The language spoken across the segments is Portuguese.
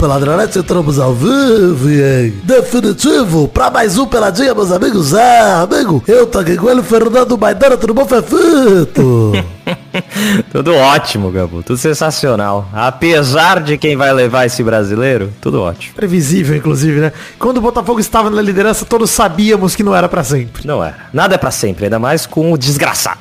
Peladronete, entramos ao vivo e definitivo pra mais um Peladinha, meus amigos. Ah, amigo, eu tô aqui com ele, Fernando Maidana, tudo bom, Fefito? tudo ótimo, Gabu. Tudo sensacional. Apesar de quem vai levar esse brasileiro, tudo ótimo. Previsível, inclusive, né? Quando o Botafogo estava na liderança, todos sabíamos que não era pra sempre. Não é. Nada é pra sempre, ainda mais com o desgraçado.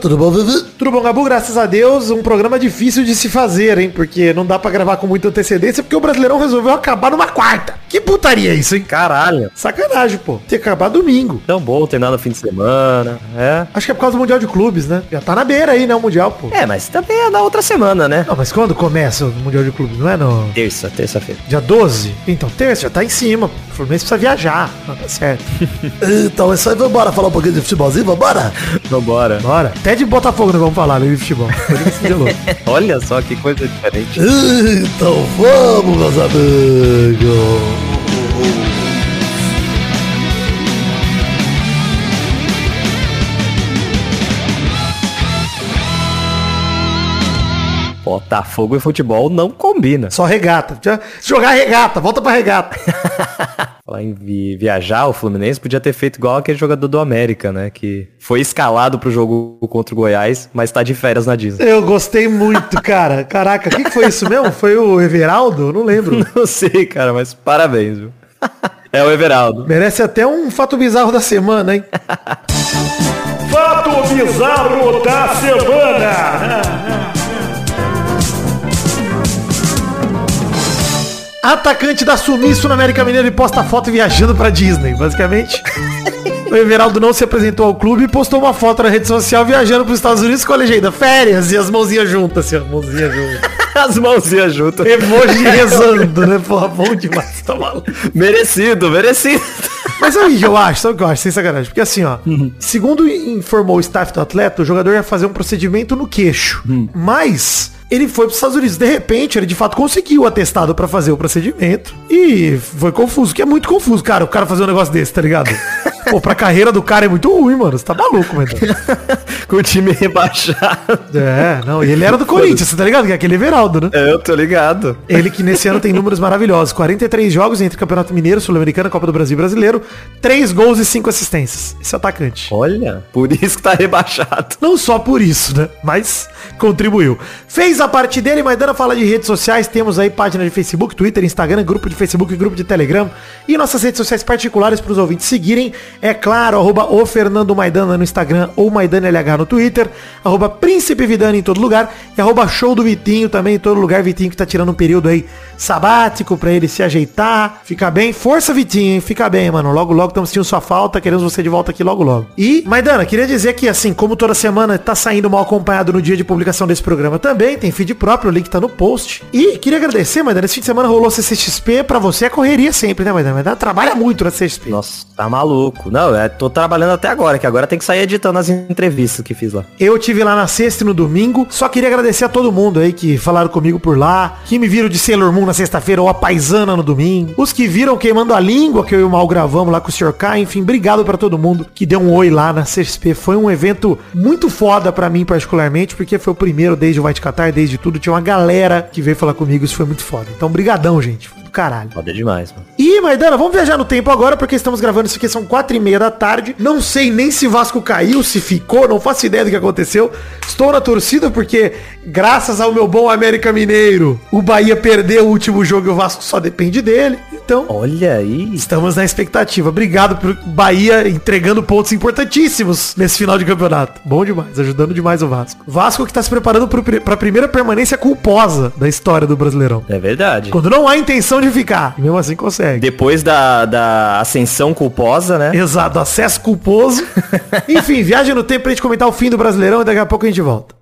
Tudo bom? Tudo bom, Gabu? Graças a Deus, um programa difícil de se fazer, hein? Porque não dá pra gravar com muita antecedência, porque o Brasileirão resolveu acabar numa quarta. Que putaria é isso, hein? Caralho. Sacanagem, pô. Tem que acabar domingo. Tão bom, tem nada no fim de semana. É. Acho que é por causa do Mundial de Clubes, né? Já tá na beira aí, né, o Mundial, pô. É, mas também é na outra semana, né? Não, mas quando começa o Mundial de Clubes? Não é no... Terça, terça-feira. Dia 12? Então, terça, já tá em cima. O Fluminense precisa viajar. Não, tá certo. então, é isso aí, vambora falar um pouquinho de futebolzinho, vambora? Vambora. Bora. Até de Botafogo nós vamos falar, né, de futebol. Olha só que coisa diferente. Então vamos, meus amigos. Botafogo e futebol não combina. Só regata. Jogar regata, volta pra regata. Falar em vi viajar, o Fluminense podia ter feito igual aquele jogador do América, né? Que foi escalado pro jogo contra o Goiás, mas tá de férias na Disney. Eu gostei muito, cara. Caraca, o que, que foi isso mesmo? Foi o Everaldo? Eu não lembro. Não sei, cara, mas parabéns, viu? É o Everaldo. Merece até um fato bizarro da semana, hein? fato bizarro da semana! Atacante dá sumiço na América Mineiro e posta foto viajando pra Disney, basicamente. O Everaldo não se apresentou ao clube e postou uma foto na rede social viajando pros Estados Unidos com a legenda férias e as mãozinhas juntas, assim, ó, mãozinhas juntas. as mãozinhas juntas. Emoji rezando, né? Porra, bom demais, tá maluco. Merecido, merecido. Mas sabe o que eu acho? Sabe o que eu acho? Sem sacanagem. Porque assim, ó, uhum. segundo informou o staff do atleta, o jogador ia fazer um procedimento no queixo. Uhum. Mas ele foi para os Estados Unidos. De repente, ele de fato conseguiu o atestado para fazer o procedimento. E foi confuso, que é muito confuso, cara, o cara fazer um negócio desse, tá ligado? Pô, pra carreira do cara é muito ruim, mano. Você tá maluco, mano. Com o time rebaixado. É, não. E ele era do Corinthians, você tá ligado? Que é aquele Everaldo, né? É, eu tô ligado. Ele que nesse ano tem números maravilhosos. 43 jogos entre Campeonato Mineiro, Sul-Americano, Copa do Brasil e Brasileiro. 3 gols e 5 assistências. Esse é atacante. Olha, por isso que tá rebaixado. Não só por isso, né? Mas contribuiu. Fez a parte dele, mas dando fala de redes sociais. Temos aí página de Facebook, Twitter, Instagram, grupo de Facebook grupo de Telegram. E nossas redes sociais particulares para os ouvintes seguirem. É claro, arroba o Fernando Maidana no Instagram ou Maidana LH no Twitter, arroba Príncipe em todo lugar e arroba Show do Vitinho também em todo lugar. Vitinho que tá tirando um período aí sabático pra ele se ajeitar, ficar bem. Força, Vitinho, hein? Fica bem, mano. Logo, logo estamos sentindo sua falta, queremos você de volta aqui logo, logo. E, Maidana, queria dizer que, assim, como toda semana tá saindo mal acompanhado no dia de publicação desse programa também, tem feed próprio, o link tá no post. E queria agradecer, Maidana, esse fim de semana rolou CCXP, pra você é correria sempre, né, Maidana? Maidana trabalha muito na CCXP. Nossa, tá maluco. Não, é, tô trabalhando até agora, que agora tem que sair editando as entrevistas que fiz lá. Eu tive lá na sexta e no domingo. Só queria agradecer a todo mundo aí que falaram comigo por lá, que me viram de Sailor Moon na sexta-feira ou a paisana no domingo. Os que viram queimando a língua que eu e o Mal gravamos lá com o Sr. K. Enfim, obrigado para todo mundo que deu um oi lá na CXP. Foi um evento muito foda para mim particularmente, porque foi o primeiro desde o White Qatar, desde tudo. Tinha uma galera que veio falar comigo, isso foi muito foda. Então, brigadão, gente caralho. Foda demais, mano. E, Maidana, vamos viajar no tempo agora, porque estamos gravando isso aqui, são quatro e meia da tarde. Não sei nem se Vasco caiu, se ficou, não faço ideia do que aconteceu. Estou na torcida porque, graças ao meu bom América Mineiro, o Bahia perdeu o último jogo e o Vasco só depende dele. Então, olha aí. Estamos na expectativa. Obrigado por Bahia entregando pontos importantíssimos nesse final de campeonato. Bom demais, ajudando demais o Vasco. Vasco que está se preparando para a primeira permanência culposa da história do Brasileirão. É verdade. Quando não há intenção de ficar, e mesmo assim consegue. Depois da, da ascensão culposa, né? Exato, acesso culposo. Enfim, viagem no tempo pra gente comentar o fim do Brasileirão e daqui a pouco a gente volta.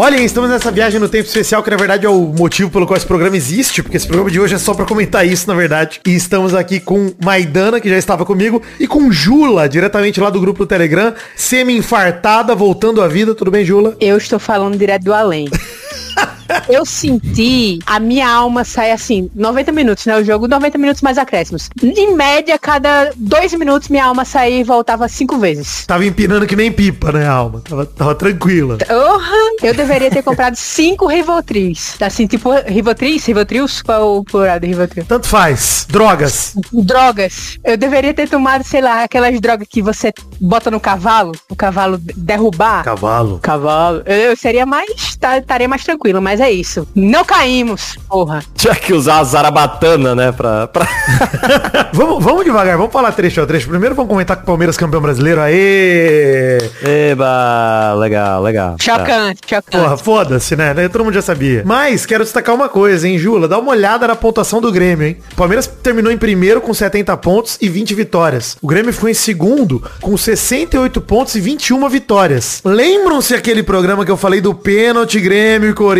Olha, estamos nessa viagem no tempo especial, que na verdade é o motivo pelo qual esse programa existe, porque esse programa de hoje é só para comentar isso, na verdade. E estamos aqui com Maidana, que já estava comigo, e com Jula, diretamente lá do grupo do Telegram, semi-infartada, voltando à vida. Tudo bem, Jula? Eu estou falando direto do além. eu senti a minha alma sair assim, 90 minutos, né? O jogo, 90 minutos mais acréscimos. Em média, cada dois minutos minha alma saía e voltava cinco vezes. Tava empinando que nem pipa, né, alma? Tava, tava tranquila. Uhum. Eu deveria ter comprado cinco Rivotris. Assim, tipo, Rivotris, Rivotrils, qual o plural de Rivotril? Tanto faz. Drogas. Drogas. Eu deveria ter tomado, sei lá, aquelas drogas que você bota no cavalo, o cavalo derrubar. Cavalo. Cavalo. Eu, eu seria mais. Estaria mais tranquilo, mas é isso. Não caímos, porra. Tinha que usar a zarabatana, né? Pra, pra... vamos, vamos devagar, vamos falar trecho a trecho. Primeiro vamos comentar que o Palmeiras campeão brasileiro. Aê! Eba, legal, legal. Tá. Chocante, chocante. Porra, foda-se, né? Todo mundo já sabia. Mas quero destacar uma coisa, hein, Jula? Dá uma olhada na pontuação do Grêmio, hein? O Palmeiras terminou em primeiro com 70 pontos e 20 vitórias. O Grêmio ficou em segundo com 68 pontos e 21 vitórias. Lembram-se aquele programa que eu falei do pênalti Grêmio e Corinthians,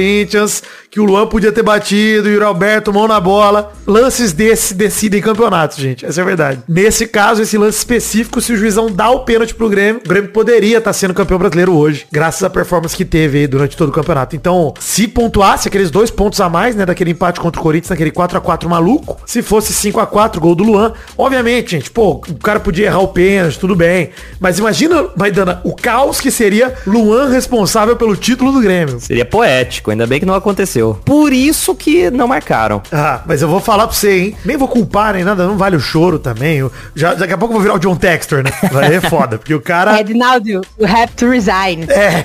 que o Luan podia ter batido e o Alberto mão na bola. Lances desse decidem campeonatos, gente. Essa é a verdade. Nesse caso, esse lance específico, se o juizão dá o pênalti pro Grêmio, o Grêmio poderia estar sendo campeão brasileiro hoje, graças à performance que teve aí durante todo o campeonato. Então, se pontuasse aqueles dois pontos a mais, né, daquele empate contra o Corinthians, naquele 4 a 4 maluco, se fosse 5 a 4 gol do Luan, obviamente, gente, pô, o cara podia errar o pênalti, tudo bem. Mas imagina, Maidana, o caos que seria Luan responsável pelo título do Grêmio. Seria poético, ainda bem que não aconteceu. Por isso que não marcaram. Ah, mas eu vou falar pra você, hein? Nem vou culpar nem nada, não vale o choro também. Eu- já, daqui a pouco eu vou virar o John Textor, né? Vai é foda, porque o cara. Edinaldo, you have to resign. É,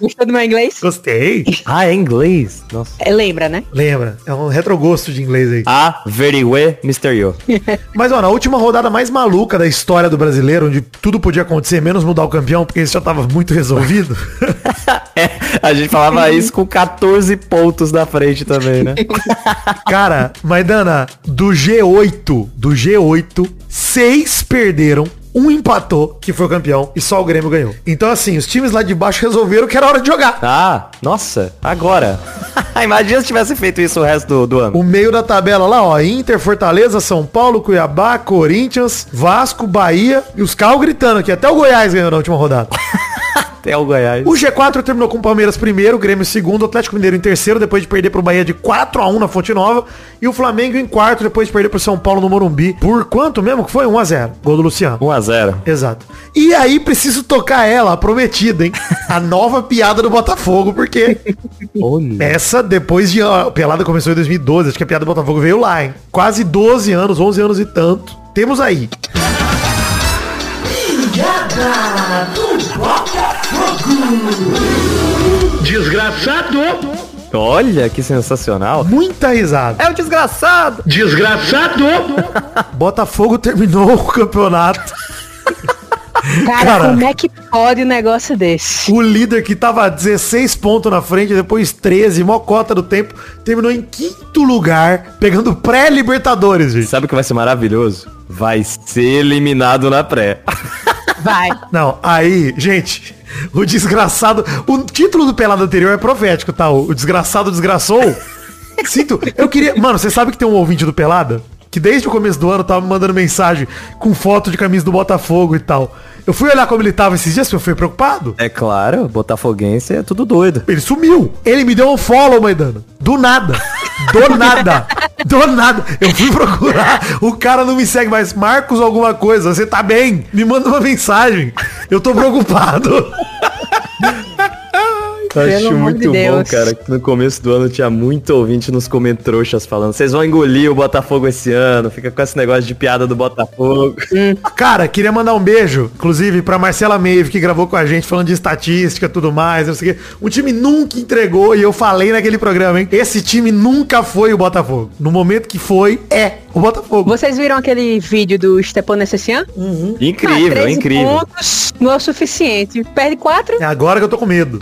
Gostou do meu inglês? gostei. Ah, é inglês? Nossa. É, lembra, né? Lembra? É um retrogosto de inglês aí. Ah, very well, Mr. Yo. Mas, ó, na última rodada mais maluca da história do brasileiro, onde tudo podia acontecer, menos mudar o campeão, porque isso já tava muito resolvido. É, a gente falava isso com 14 pontos na frente também, né? Cara, Maidana, do G8, do G8, seis perderam. Um empatou, que foi o campeão, e só o Grêmio ganhou. Então, assim, os times lá de baixo resolveram que era hora de jogar. Ah, nossa, agora. Imagina se tivesse feito isso o resto do, do ano. O meio da tabela lá, ó, Inter, Fortaleza, São Paulo, Cuiabá, Corinthians, Vasco, Bahia e os carros gritando aqui. Até o Goiás ganhou na última rodada. Até o Goiás. O G4 terminou com o Palmeiras primeiro, o Grêmio segundo, o Atlético Mineiro em terceiro, depois de perder pro Bahia de 4 a 1 na Fonte Nova, e o Flamengo em quarto, depois de perder pro São Paulo no Morumbi. Por quanto mesmo que foi? 1 a 0 Gol do Luciano. 1x0. Exato. E aí preciso tocar ela, a prometida, hein? A nova piada do Botafogo, porque Olha. essa, depois de... A pelada começou em 2012, acho que a piada do Botafogo veio lá, hein? Quase 12 anos, 11 anos e tanto. Temos aí. Olha que sensacional. Muita risada. É o desgraçado. Botafogo terminou o campeonato. Cara, Cara. como é que pode um negócio desse? O líder que tava 16 pontos na frente, depois 13, mó cota do tempo, terminou em quinto lugar, pegando pré-Libertadores, gente. Sabe o que vai ser maravilhoso? Vai ser eliminado na pré. Vai. Não, aí, gente, o desgraçado. O título do pelado anterior é profético, tá? O desgraçado desgraçou. Sinto. Eu queria. Mano, você sabe que tem um ouvinte do Pelada? Que desde o começo do ano tava me mandando mensagem com foto de camisa do Botafogo e tal. Eu fui olhar como ele tava esses dias, eu fui preocupado. É claro, botafoguense é tudo doido. Ele sumiu. Ele me deu um follow, Maidano. Do nada. Do nada. Do nada. Eu fui procurar. O cara não me segue mais. Marcos alguma coisa. Você tá bem? Me manda uma mensagem. Eu tô preocupado. Eu acho muito de bom, cara, que no começo do ano tinha muito ouvinte nos comentários falando, vocês vão engolir o Botafogo esse ano, fica com esse negócio de piada do Botafogo. Cara, queria mandar um beijo, inclusive, pra Marcela Meive, que gravou com a gente falando de estatística e tudo mais. Não sei o quê. O time nunca entregou e eu falei naquele programa, hein? Esse time nunca foi o Botafogo. No momento que foi, é o Botafogo. Vocês viram aquele vídeo do Stepan Nessessian? Incrível, Ah, 13 incrível. pontos não é o suficiente. Perde quatro. É agora que eu tô com medo.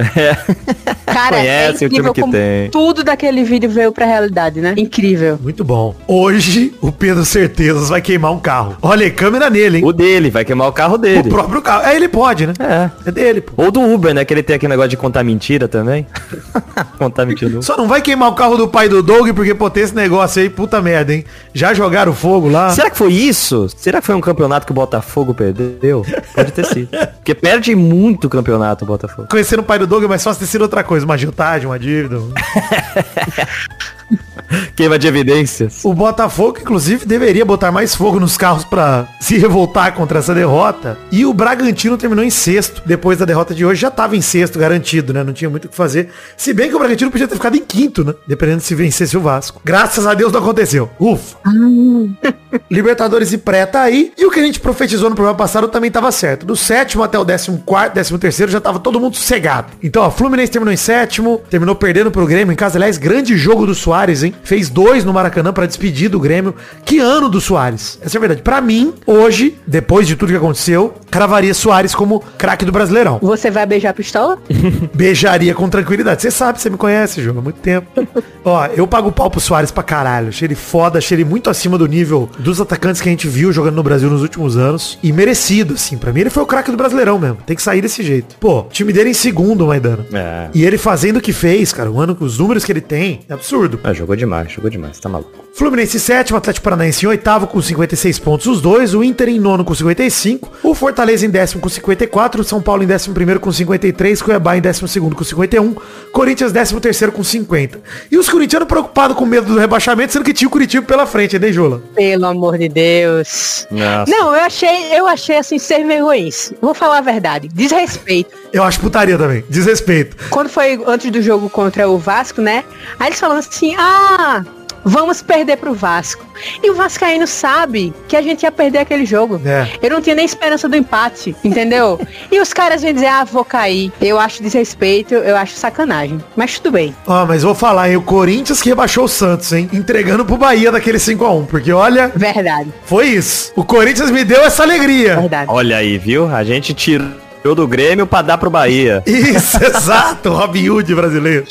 Cara, Conhece é o time incrível que como tem. tudo daquele vídeo veio pra realidade, né? Incrível. Muito bom. Hoje, o Pedro Certezas vai queimar um carro. Olha aí, câmera nele, hein? O dele, vai queimar o carro O dele. próprio carro. É, ele pode, né? É. É dele, pô. Ou do Uber, né? Que ele tem aquele negócio de contar mentira também. contar mentira. Só não vai queimar o carro do pai do Doug, porque, pô, tem esse negócio aí, puta merda, hein? Já jogaram fogo lá. Será que foi isso? Será que foi um campeonato que o Botafogo perdeu? Pode ter sido. Porque perde muito campeonato o Botafogo. Conhecendo o pai do Doug é mais fácil sido outra coisa. Uma agiotagem, uma dívida. Queima de evidências. O Botafogo, inclusive, deveria botar mais fogo nos carros pra se revoltar contra essa derrota. E o Bragantino terminou em sexto. Depois da derrota de hoje, já tava em sexto, garantido, né? Não tinha muito o que fazer. Se bem que o Bragantino podia ter ficado em quinto, né? Dependendo se vencesse o Vasco. Graças a Deus não aconteceu. Ufa. Libertadores e pré tá aí. E o que a gente profetizou no programa passado também tava certo. Do sétimo até o décimo quarto, décimo terceiro, já tava todo mundo sossegado. Então, ó, Fluminense terminou em sétimo, terminou perdendo pro Grêmio em casa. Aliás, grande jogo do Soares, hein? Fez dois no Maracanã pra despedir do Grêmio. Que ano do Soares? Essa é a verdade. Pra mim, hoje, depois de tudo que aconteceu, cravaria Soares como craque do Brasileirão. Você vai beijar a pistola? Beijaria com tranquilidade. Você sabe, você me conhece, João, há muito tempo. Ó, eu pago pau pro Soares pra caralho. Achei ele foda, achei ele muito acima do nível dos atacantes que a gente viu jogando no Brasil nos últimos anos. E merecido, assim. Pra mim ele foi o craque do Brasileirão mesmo. Tem que sair desse jeito. Pô, o time dele em segundo, Maidana. É. E ele fazendo o que fez, cara. O ano, os números que ele tem, é absurdo. Ah, jogou demais, jogou demais, tá maluco. Fluminense sétimo, Atlético Paranaense em oitavo com 56 pontos os dois, o Inter em nono com 55, o Fortaleza em décimo com 54, o São Paulo em décimo primeiro com 53, Cuiabá em décimo segundo com 51, Corinthians décimo terceiro com 50. E os corintianos preocupados com medo do rebaixamento, sendo que tinha o Curitiba pela frente, né, Jula? Pelo amor de Deus. Nossa. Não, eu achei, eu achei assim, ser vergonhice. Vou falar a verdade. Desrespeito. Eu acho putaria também, desrespeito. Quando foi antes do jogo contra o Vasco, né? Aí eles falando assim, ah, vamos perder pro Vasco. E o Vascaíno sabe que a gente ia perder aquele jogo. É. Eu não tinha nem esperança do empate, entendeu? e os caras vêm dizer, ah, vou cair. Eu acho desrespeito, eu acho sacanagem. Mas tudo bem. Ó, mas vou falar, hein, o Corinthians que rebaixou o Santos, hein, entregando pro Bahia daquele 5x1, porque olha, Verdade, foi isso. O Corinthians me deu essa alegria. verdade. Olha aí, viu? A gente tirou do Grêmio pra dar pro Bahia. Isso, exato, Robin Hood brasileiro.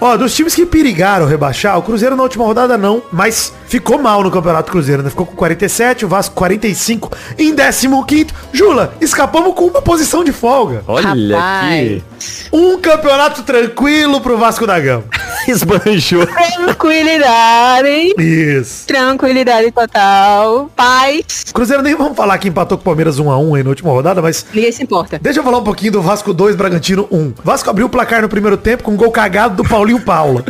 Ó, dos times que perigaram rebaixar, o Cruzeiro na última rodada não, mas ficou mal no Campeonato Cruzeiro, né? Ficou com 47, o Vasco 45, em 15º. Jula, escapamos com uma posição de folga. Olha Rapaz. Um campeonato tranquilo pro Vasco da Gama. esbanjou. Tranquilidade. Isso. Tranquilidade total. Paz. Cruzeiro nem vamos falar que empatou com o Palmeiras 1x1 aí na última rodada, mas Ninguém importa. Deixa eu falar um pouquinho do Vasco 2, Bragantino 1. Vasco abriu o placar no primeiro tempo com um gol cagado do Paulinho Paula.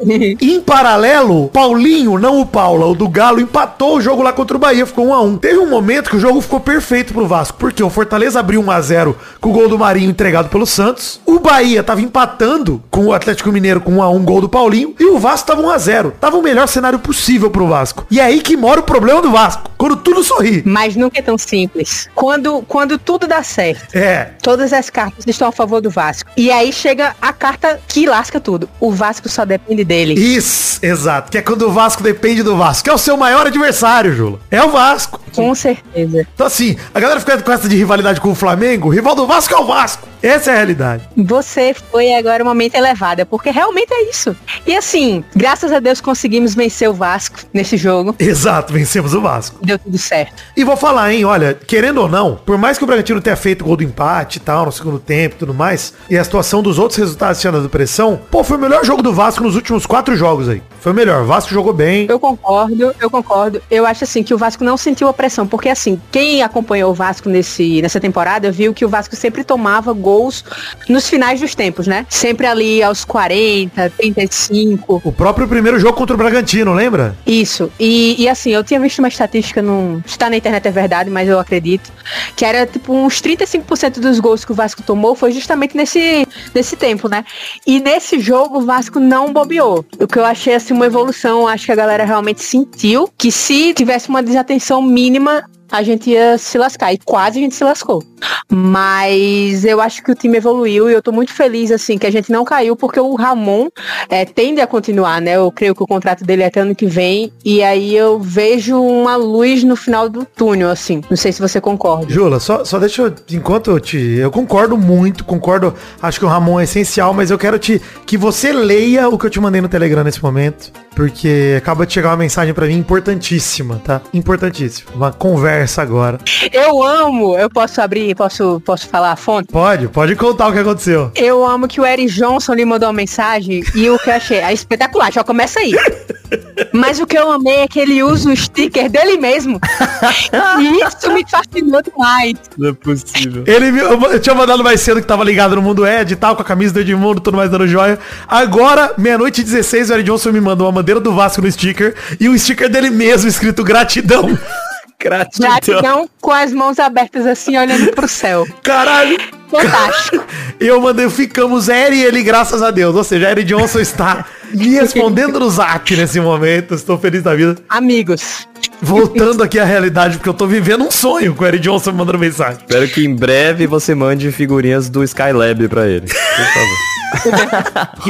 Em paralelo, Paulinho, não o Paula, o do Galo, empatou o jogo lá contra o Bahia, ficou 1 a 1 Teve um momento que o jogo ficou perfeito pro Vasco, porque o Fortaleza abriu 1 a 0 com o gol do Marinho entregado pelo Santos. O Bahia tava empatando com o Atlético Mineiro com 1 a 1 gol do Paulinho. E o Vasco tava 1 a 0 Tava o melhor cenário possível pro Vasco. E é aí que mora o problema do Vasco. Quando tudo sorri. Mas nunca é tão simples. Quando, quando tudo dá certo, É, todas as cartas estão a favor do Vasco. E aí chega a carta que lasca tudo. O Vasco só depende dele. Isso, exato. Que é quando o Vasco depende do Vasco. Que é o seu maior adversário, Jula. É o Vasco. Com certeza. Então assim, a galera fica com essa de rivalidade com o Flamengo. O rival do Vasco é o Vasco. Essa é a realidade. Você foi agora uma mente elevada, porque realmente é isso. E assim, graças a Deus conseguimos vencer o Vasco nesse jogo. Exato, vencemos o Vasco. Deu tudo certo. E vou falar, hein, olha, querendo ou não, por mais que o Bragantino tenha feito gol do empate e tal, no segundo tempo e tudo mais, e a situação dos outros resultados tinha dado pressão, pô, foi o melhor jogo do Vasco nos últimos quatro jogos aí. Foi o melhor. O Vasco jogou bem. Eu concordo, eu concordo. Eu acho assim que o Vasco não sentiu a pressão, porque assim, quem acompanhou o Vasco nesse, nessa temporada viu que o Vasco sempre tomava gols nos finais dos tempos, né? Sempre ali aos 40, 35. O próprio primeiro jogo contra o Bragantino, lembra? Isso. E, e assim, eu tinha visto uma estatística, não está na internet é verdade, mas eu acredito, que era tipo uns 35% dos gols que o Vasco tomou foi justamente nesse, nesse tempo, né? E nesse jogo o Vasco não bobeou. O que eu achei assim uma evolução, acho que a galera realmente sentiu que se tivesse uma desatenção mínima, a gente ia se lascar. E quase a gente se lascou. Mas eu acho que o time evoluiu e eu tô muito feliz, assim, que a gente não caiu, porque o Ramon é, tende a continuar, né? Eu creio que o contrato dele é até ano que vem. E aí eu vejo uma luz no final do túnel, assim. Não sei se você concorda. Jula, só, só deixa eu, enquanto eu te, eu concordo muito, concordo, acho que o Ramon é essencial, mas eu quero te, que você leia o que eu te mandei no Telegram nesse momento, porque acaba de chegar uma mensagem pra mim importantíssima, tá? Importantíssima. Uma conversa agora. Eu amo, eu posso abrir, posso, posso falar a fonte? Pode, pode contar o que aconteceu. Eu amo que o Eric Johnson lhe mandou uma mensagem e o que eu achei é espetacular, já começa aí. Mas o que eu amei é que ele usa o sticker dele mesmo. e isso me fascinou demais. Não é possível. Ele me- eu, eu tinha mandado mais cedo que tava ligado no Mundo Ed e tal, com a camisa do Edmundo, tudo mais dando joia. Agora, meia-noite e 16, o Eric Johnson me mandou uma bandeira do Vasco no sticker e o sticker dele mesmo, escrito gratidão. Gratidão. Gratidão com as mãos abertas assim, olhando pro céu. Caralho. Fantástico. Eu mandei, ficamos Eri e ele, graças a Deus. Ou seja, Eric Johnson está me respondendo no zap nesse momento. Estou feliz da vida. Amigos. Voltando aqui à realidade, porque eu tô vivendo um sonho com o Eric Johnson me mandando mensagem. Espero que em breve você mande figurinhas do Skylab pra ele. Por favor.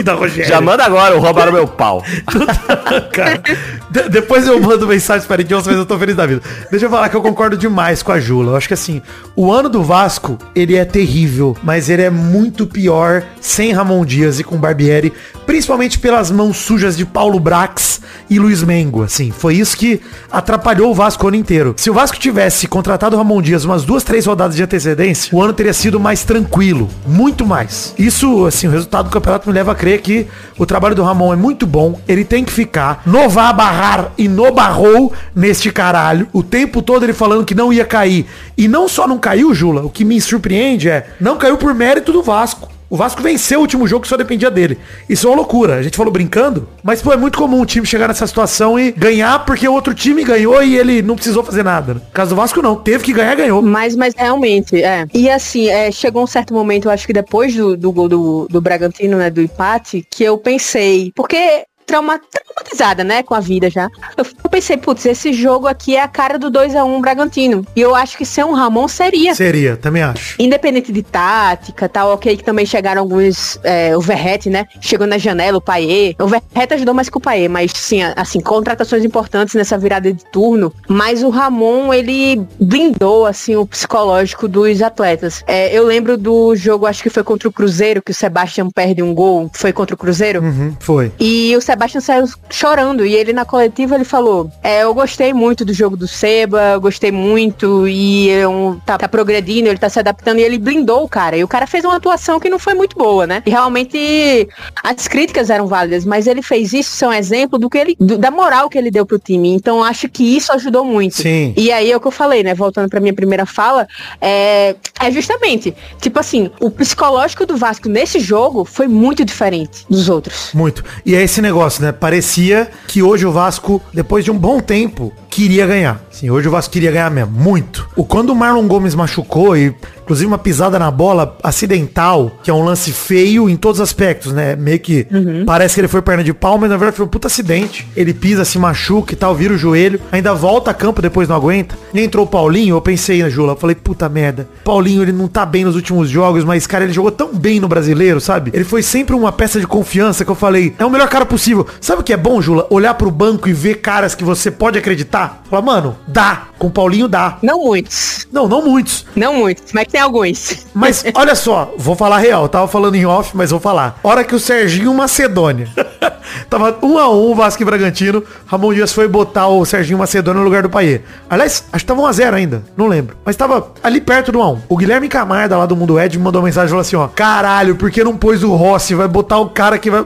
Da Rogério. Já manda agora, roubaram meu pau. Cara, de- depois eu mando mensagem para Johnson, mas eu tô feliz da vida. Deixa eu falar que eu concordo demais com a Jula. Eu acho que assim, o ano do Vasco, ele é terrível, mas ele é muito pior sem Ramon Dias e com Barbieri, principalmente pelas mãos sujas de Paulo Brax e Luiz Mengo, assim. Foi isso que atrapalhou o Vasco o ano inteiro. Se o Vasco tivesse contratado o Ramon Dias umas duas, três rodadas de antecedência, o ano teria sido mais tranquilo, muito mais. Isso, assim, o resultado do campeonato me leva a crer que o trabalho do Ramon é muito bom, ele tem que ficar no vá barrar e no barrou neste caralho, o tempo todo ele falando que não ia cair. E não só não caiu, Jula, o que me surpreende é, não caiu por mérito do Vasco. O Vasco venceu o último jogo que só dependia dele. Isso é uma loucura. A gente falou brincando, mas pô, é muito comum o time chegar nessa situação e ganhar porque o outro time ganhou e ele não precisou fazer nada. No caso do Vasco não, teve que ganhar, ganhou. Mas, mas realmente, é. E assim, é, chegou um certo momento, eu acho que depois do, do gol do, do Bragantino, né, do empate, que eu pensei, porque trauma, traumatizada, né, com a vida já. Eu, eu pensei, putz, esse jogo aqui é a cara do 2 a 1 Bragantino. E eu acho que sem um Ramon seria. Seria, também acho. Independente de tática, tal, ok, que também chegaram alguns, é, o Verrete, né, chegou na janela, o Paê, o Verrete ajudou mais que o Paê, mas sim, assim, contratações importantes nessa virada de turno, mas o Ramon, ele blindou, assim, o psicológico dos atletas. É, eu lembro do jogo, acho que foi contra o Cruzeiro, que o Sebastião perde um gol, foi contra o Cruzeiro, Uhum, foi. e o Sebastião saiu chorando. E ele na coletiva ele falou: é, eu gostei muito do jogo do Seba, eu gostei muito e eu, tá, tá progredindo, ele tá se adaptando e ele blindou o cara. E o cara fez uma atuação que não foi muito boa, né? E realmente as críticas eram válidas, mas ele fez isso, isso é um exemplo do que ele, do- da moral que ele deu pro time. Então acho que isso ajudou muito. Sim. E aí é o que eu falei, né? Voltando pra minha primeira fala, é, é justamente, tipo assim, o psicológico do Vasco nesse jogo foi muito diferente dos outros. Muito. E é esse negócio, né? Parecia que hoje o Vasco, depois de um bom tempo, queria ganhar. Sim, hoje o Vasco queria ganhar mesmo. Muito. O quando o Marlon Gomes machucou e inclusive uma pisada na bola acidental, que é um lance feio em todos os aspectos, né? Meio que parece que ele foi perna de pau, mas na verdade foi um puta acidente. Ele pisa, se machuca e tal, vira o joelho, ainda volta a campo depois não aguenta. E entrou o Paulinho, eu pensei na Jula, eu falei, puta merda. Paulinho, ele não tá bem nos últimos jogos, mas cara, ele jogou tão bem no brasileiro, sabe? Ele foi sempre uma peça de confiança que eu falei, é o melhor cara possível. Sabe o que é bom, Jula? Olhar pro banco e ver caras que você pode acreditar. Falar, mano, dá. Com o Paulinho dá. Não muitos. Não, não muitos. Não muitos, mas tem alguns. Mas olha só, vou falar real, tava falando em off, mas vou falar. Hora que o Serginho Macedônia tava um a um Vasco e Bragantino, Ramon Dias foi botar o Serginho Macedônia no lugar do Paiê. Aliás, acho que tava 1 a 0 ainda, não lembro. Mas tava ali perto do 1 a 1. O Guilherme Camarda lá do Mundo Ed me mandou uma mensagem falou assim, ó, caralho, por que não pôs o Rossi? Vai botar o cara que vai...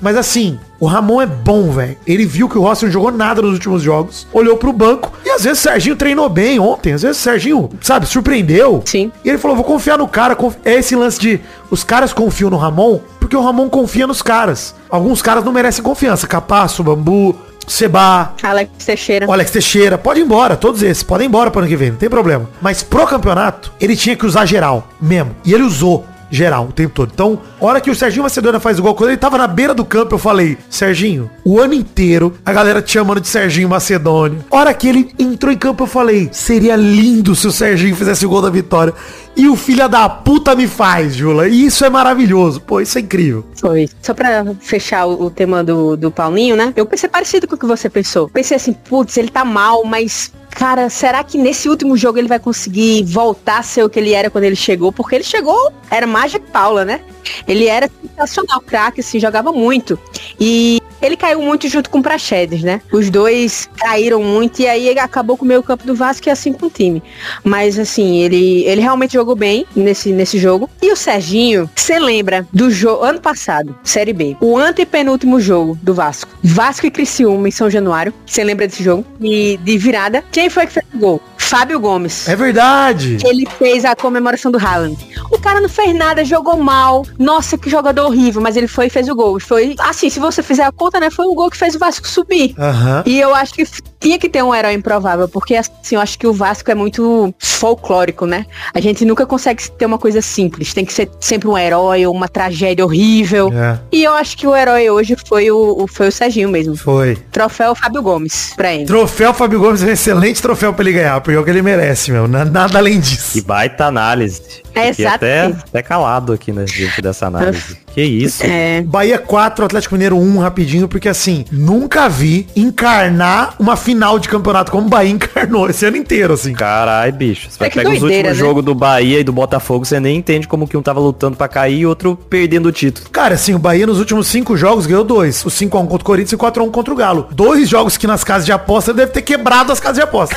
Mas assim, o Ramon é bom, velho. Ele viu que o Rossi não jogou nada nos últimos jogos, olhou pro banco e às vezes o Serginho treinou bem ontem, às vezes o Serginho, sabe, surpreendeu. Sim. E ele falou, vou confiar no cara. É esse lance de os caras confiam no Ramon, porque o Ramon confia nos caras. Alguns caras não merecem confiança. Capasso, Bambu, Seba, Alex Teixeira. o Alex Teixeira, pode ir embora, todos esses, podem ir embora para ano que vem, não tem problema. Mas pro campeonato, ele tinha que usar geral, mesmo. E ele usou geral o tempo todo. Então, hora que o Serginho Macedônia faz o gol, quando ele tava na beira do campo, eu falei, Serginho, o ano inteiro, a galera te chamando de Serginho Macedônia. Hora que ele entrou em campo, eu falei, seria lindo se o Serginho fizesse o gol da vitória. E o filho da puta me faz, Jula. E isso é maravilhoso. Pô, isso é incrível. Foi. Só pra fechar o, o tema do, do Paulinho, né? Eu pensei parecido com o que você pensou. Pensei assim, putz, ele tá mal, mas. Cara, será que nesse último jogo ele vai conseguir voltar a ser o que ele era quando ele chegou? Porque ele chegou, era Magic Paula, né? Ele era sensacional, craque, assim, jogava muito. E ele caiu muito junto com o Praxedes, né? Os dois caíram muito e aí ele acabou com o meio campo do Vasco e assim com o time. Mas assim, ele, ele realmente jogou bem nesse, nesse jogo. E o Serginho, você lembra do jogo ano passado, Série B, o antepenúltimo jogo do Vasco. Vasco e Criciúma em São Januário. Você lembra desse jogo? E de virada. Quem foi que fez o gol? Fábio Gomes. É verdade. Ele fez a comemoração do Haaland. O cara não fez nada, jogou mal. Nossa, que jogador horrível, mas ele foi e fez o gol. Foi assim, se você fizer a conta, né, foi o gol que fez o Vasco subir. Aham. E eu acho que tinha que ter um herói improvável, porque assim, eu acho que o Vasco é muito folclórico, né? A gente nunca consegue ter uma coisa simples. Tem que ser sempre um herói ou uma tragédia horrível. É, E eu acho que o herói hoje foi o, o- foi o Serginho mesmo. foi. Troféu Fábio Gomes pra ele. Troféu Fábio Gomes é um excelente troféu pra ele ganhar, porque é o que ele merece, meu. Na- Nada além Que disso. baita análise. É, Fiquei até, exatamente. até calado aqui, né, diante dessa análise. que isso? É, Bahia 4, Atlético Mineiro 1, rapidinho, porque assim, nunca vi encarnar uma final de campeonato como o Bahia encarnou esse ano inteiro, assim. Carai, bicho. Você vai É que pegar os últimos né? jogos do Bahia e do Botafogo, você nem entende como que um tava lutando pra cair e outro perdendo o título. Cara, assim, o Bahia nos últimos cinco jogos ganhou dois. O 5x1 contra o Corinthians e o 4x1 contra o Galo. Dois jogos que nas casas de aposta deve ter quebrado as casas de aposta.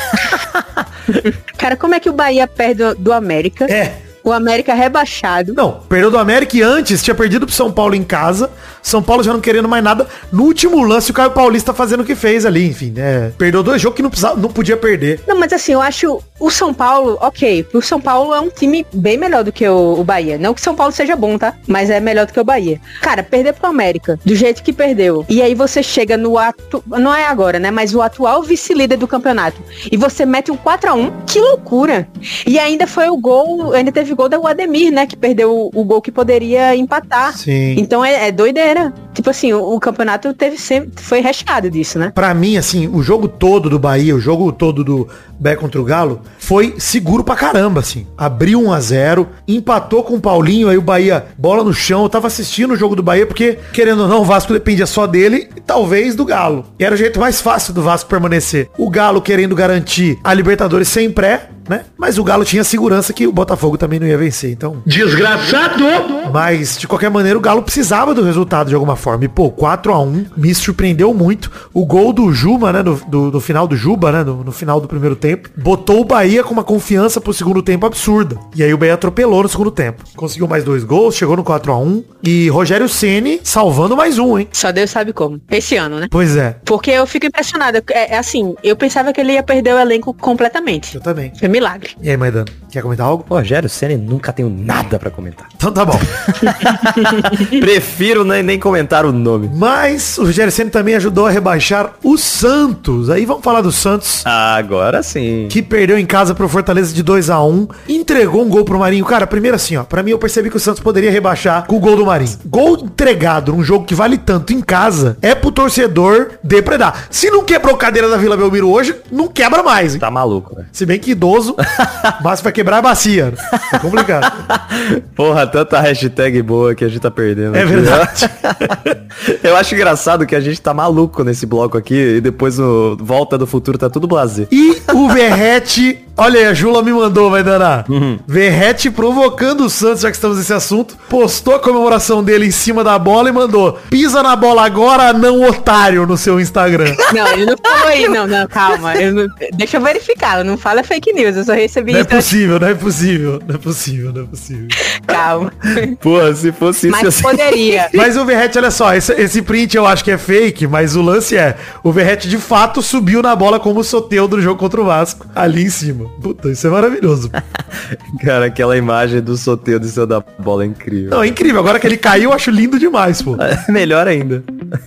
Cara, como é que o Bahia perde do, do América? É. O América rebaixado. Não, perdeu do América e antes tinha perdido pro São Paulo em casa. São Paulo já não querendo mais nada. No último lance, o Caio Paulista fazendo o que fez ali, enfim, né? Perdeu dois jogos que não, precisava, não podia perder. Não, mas assim, eu acho o São Paulo, ok, o São Paulo é um time bem melhor do que o, o Bahia. Não que São Paulo seja bom, tá? Mas é melhor do que o Bahia. Cara, perder pro América, do jeito que perdeu. E aí você chega no ato, não é agora, né? Mas o atual vice-líder do campeonato. E você mete um 4 a 1 que loucura. E ainda foi o gol, ainda teve gol da Ademir, né? Que perdeu o, o gol que poderia empatar. Sim. Então é, é doideira. Tipo assim, o, o campeonato teve sempre, foi recheado disso, né? Pra mim, assim, o jogo todo do Bahia, o jogo todo do Bé contra o Galo, foi seguro pra caramba, assim. Abriu 1 a 0 empatou com o Paulinho, aí o Bahia, bola no chão. Eu tava assistindo o jogo do Bahia, porque, querendo ou não, o Vasco dependia só dele e talvez do Galo. E era o jeito mais fácil do Vasco permanecer. O Galo querendo garantir a Libertadores sem pré, né? Mas o Galo tinha segurança que o Botafogo também não ia vencer, então... Desgraçado! Mas, de qualquer maneira, o Galo precisava do resultado de alguma forma. E, pô, 4 a 1 me surpreendeu muito. O gol do Juba, né, no, do, do final do Juba, né, no, no final do primeiro tempo, botou o Bahia com uma confiança pro segundo tempo absurda. E aí o Bahia atropelou no segundo tempo. Conseguiu mais dois gols, chegou no 4 a 1 E Rogério Ceni salvando mais um, hein? Só Deus sabe como. Esse ano, né? Pois é, Porque eu fico impressionada. É, é assim, eu pensava que ele ia perder o elenco completamente. eu também. Foi milagre. E aí, Maidana, quer comentar algo? Rogério Senna, nunca tenho nada pra comentar. Então tá bom. Prefiro nem, nem comentar o nome. Mas o Rogério Ceni também ajudou a rebaixar o Santos. Aí vamos falar do Santos. Agora sim. que perdeu em casa pro Fortaleza de 2 a 1 entregou um gol pro Marinho. Cara, primeiro assim, ó, pra mim eu percebi que o Santos poderia rebaixar com o gol do Marinho. Gol entregado num jogo que vale tanto em casa, é pro torcedor depredar. Se não quebrou cadeira da Vila Belmiro hoje, não quebra mais. hein? Tá maluco, velho. Se bem que idoso, mas vai quebrar a bacia. É complicado. Porra, tanta hashtag boa que a gente tá perdendo. É aqui, verdade. né? Eu acho engraçado que a gente tá maluco nesse bloco aqui e depois o Volta do Futuro tá tudo blazer. E o Verrete, olha aí, a Jula me mandou, vai danar. Verrete provocando o Santos, já que estamos nesse assunto, postou a comemoração dele em cima da bola e mandou, pisa na bola agora, não otário, no seu Instagram. Não, ele não falou aí, não, não, calma. eu não- deixa eu verificar, não fala fake news, eu só recebi Não é possível, não é possível, não é possível, não é possível. Calma. Porra, se fosse isso, Mas poderia. Mas o Verrete, olha só, esse, esse print eu acho que é fake, mas o lance é, o Verrete de fato subiu na bola como o Soteudo no jogo contra o Vasco, ali em cima. Puta, isso é maravilhoso. Cara, aquela imagem do sorteio do céu da bola é incrível. Não, é incrível, agora que ele caiu, eu acho lindo demais, pô. Melhor ainda.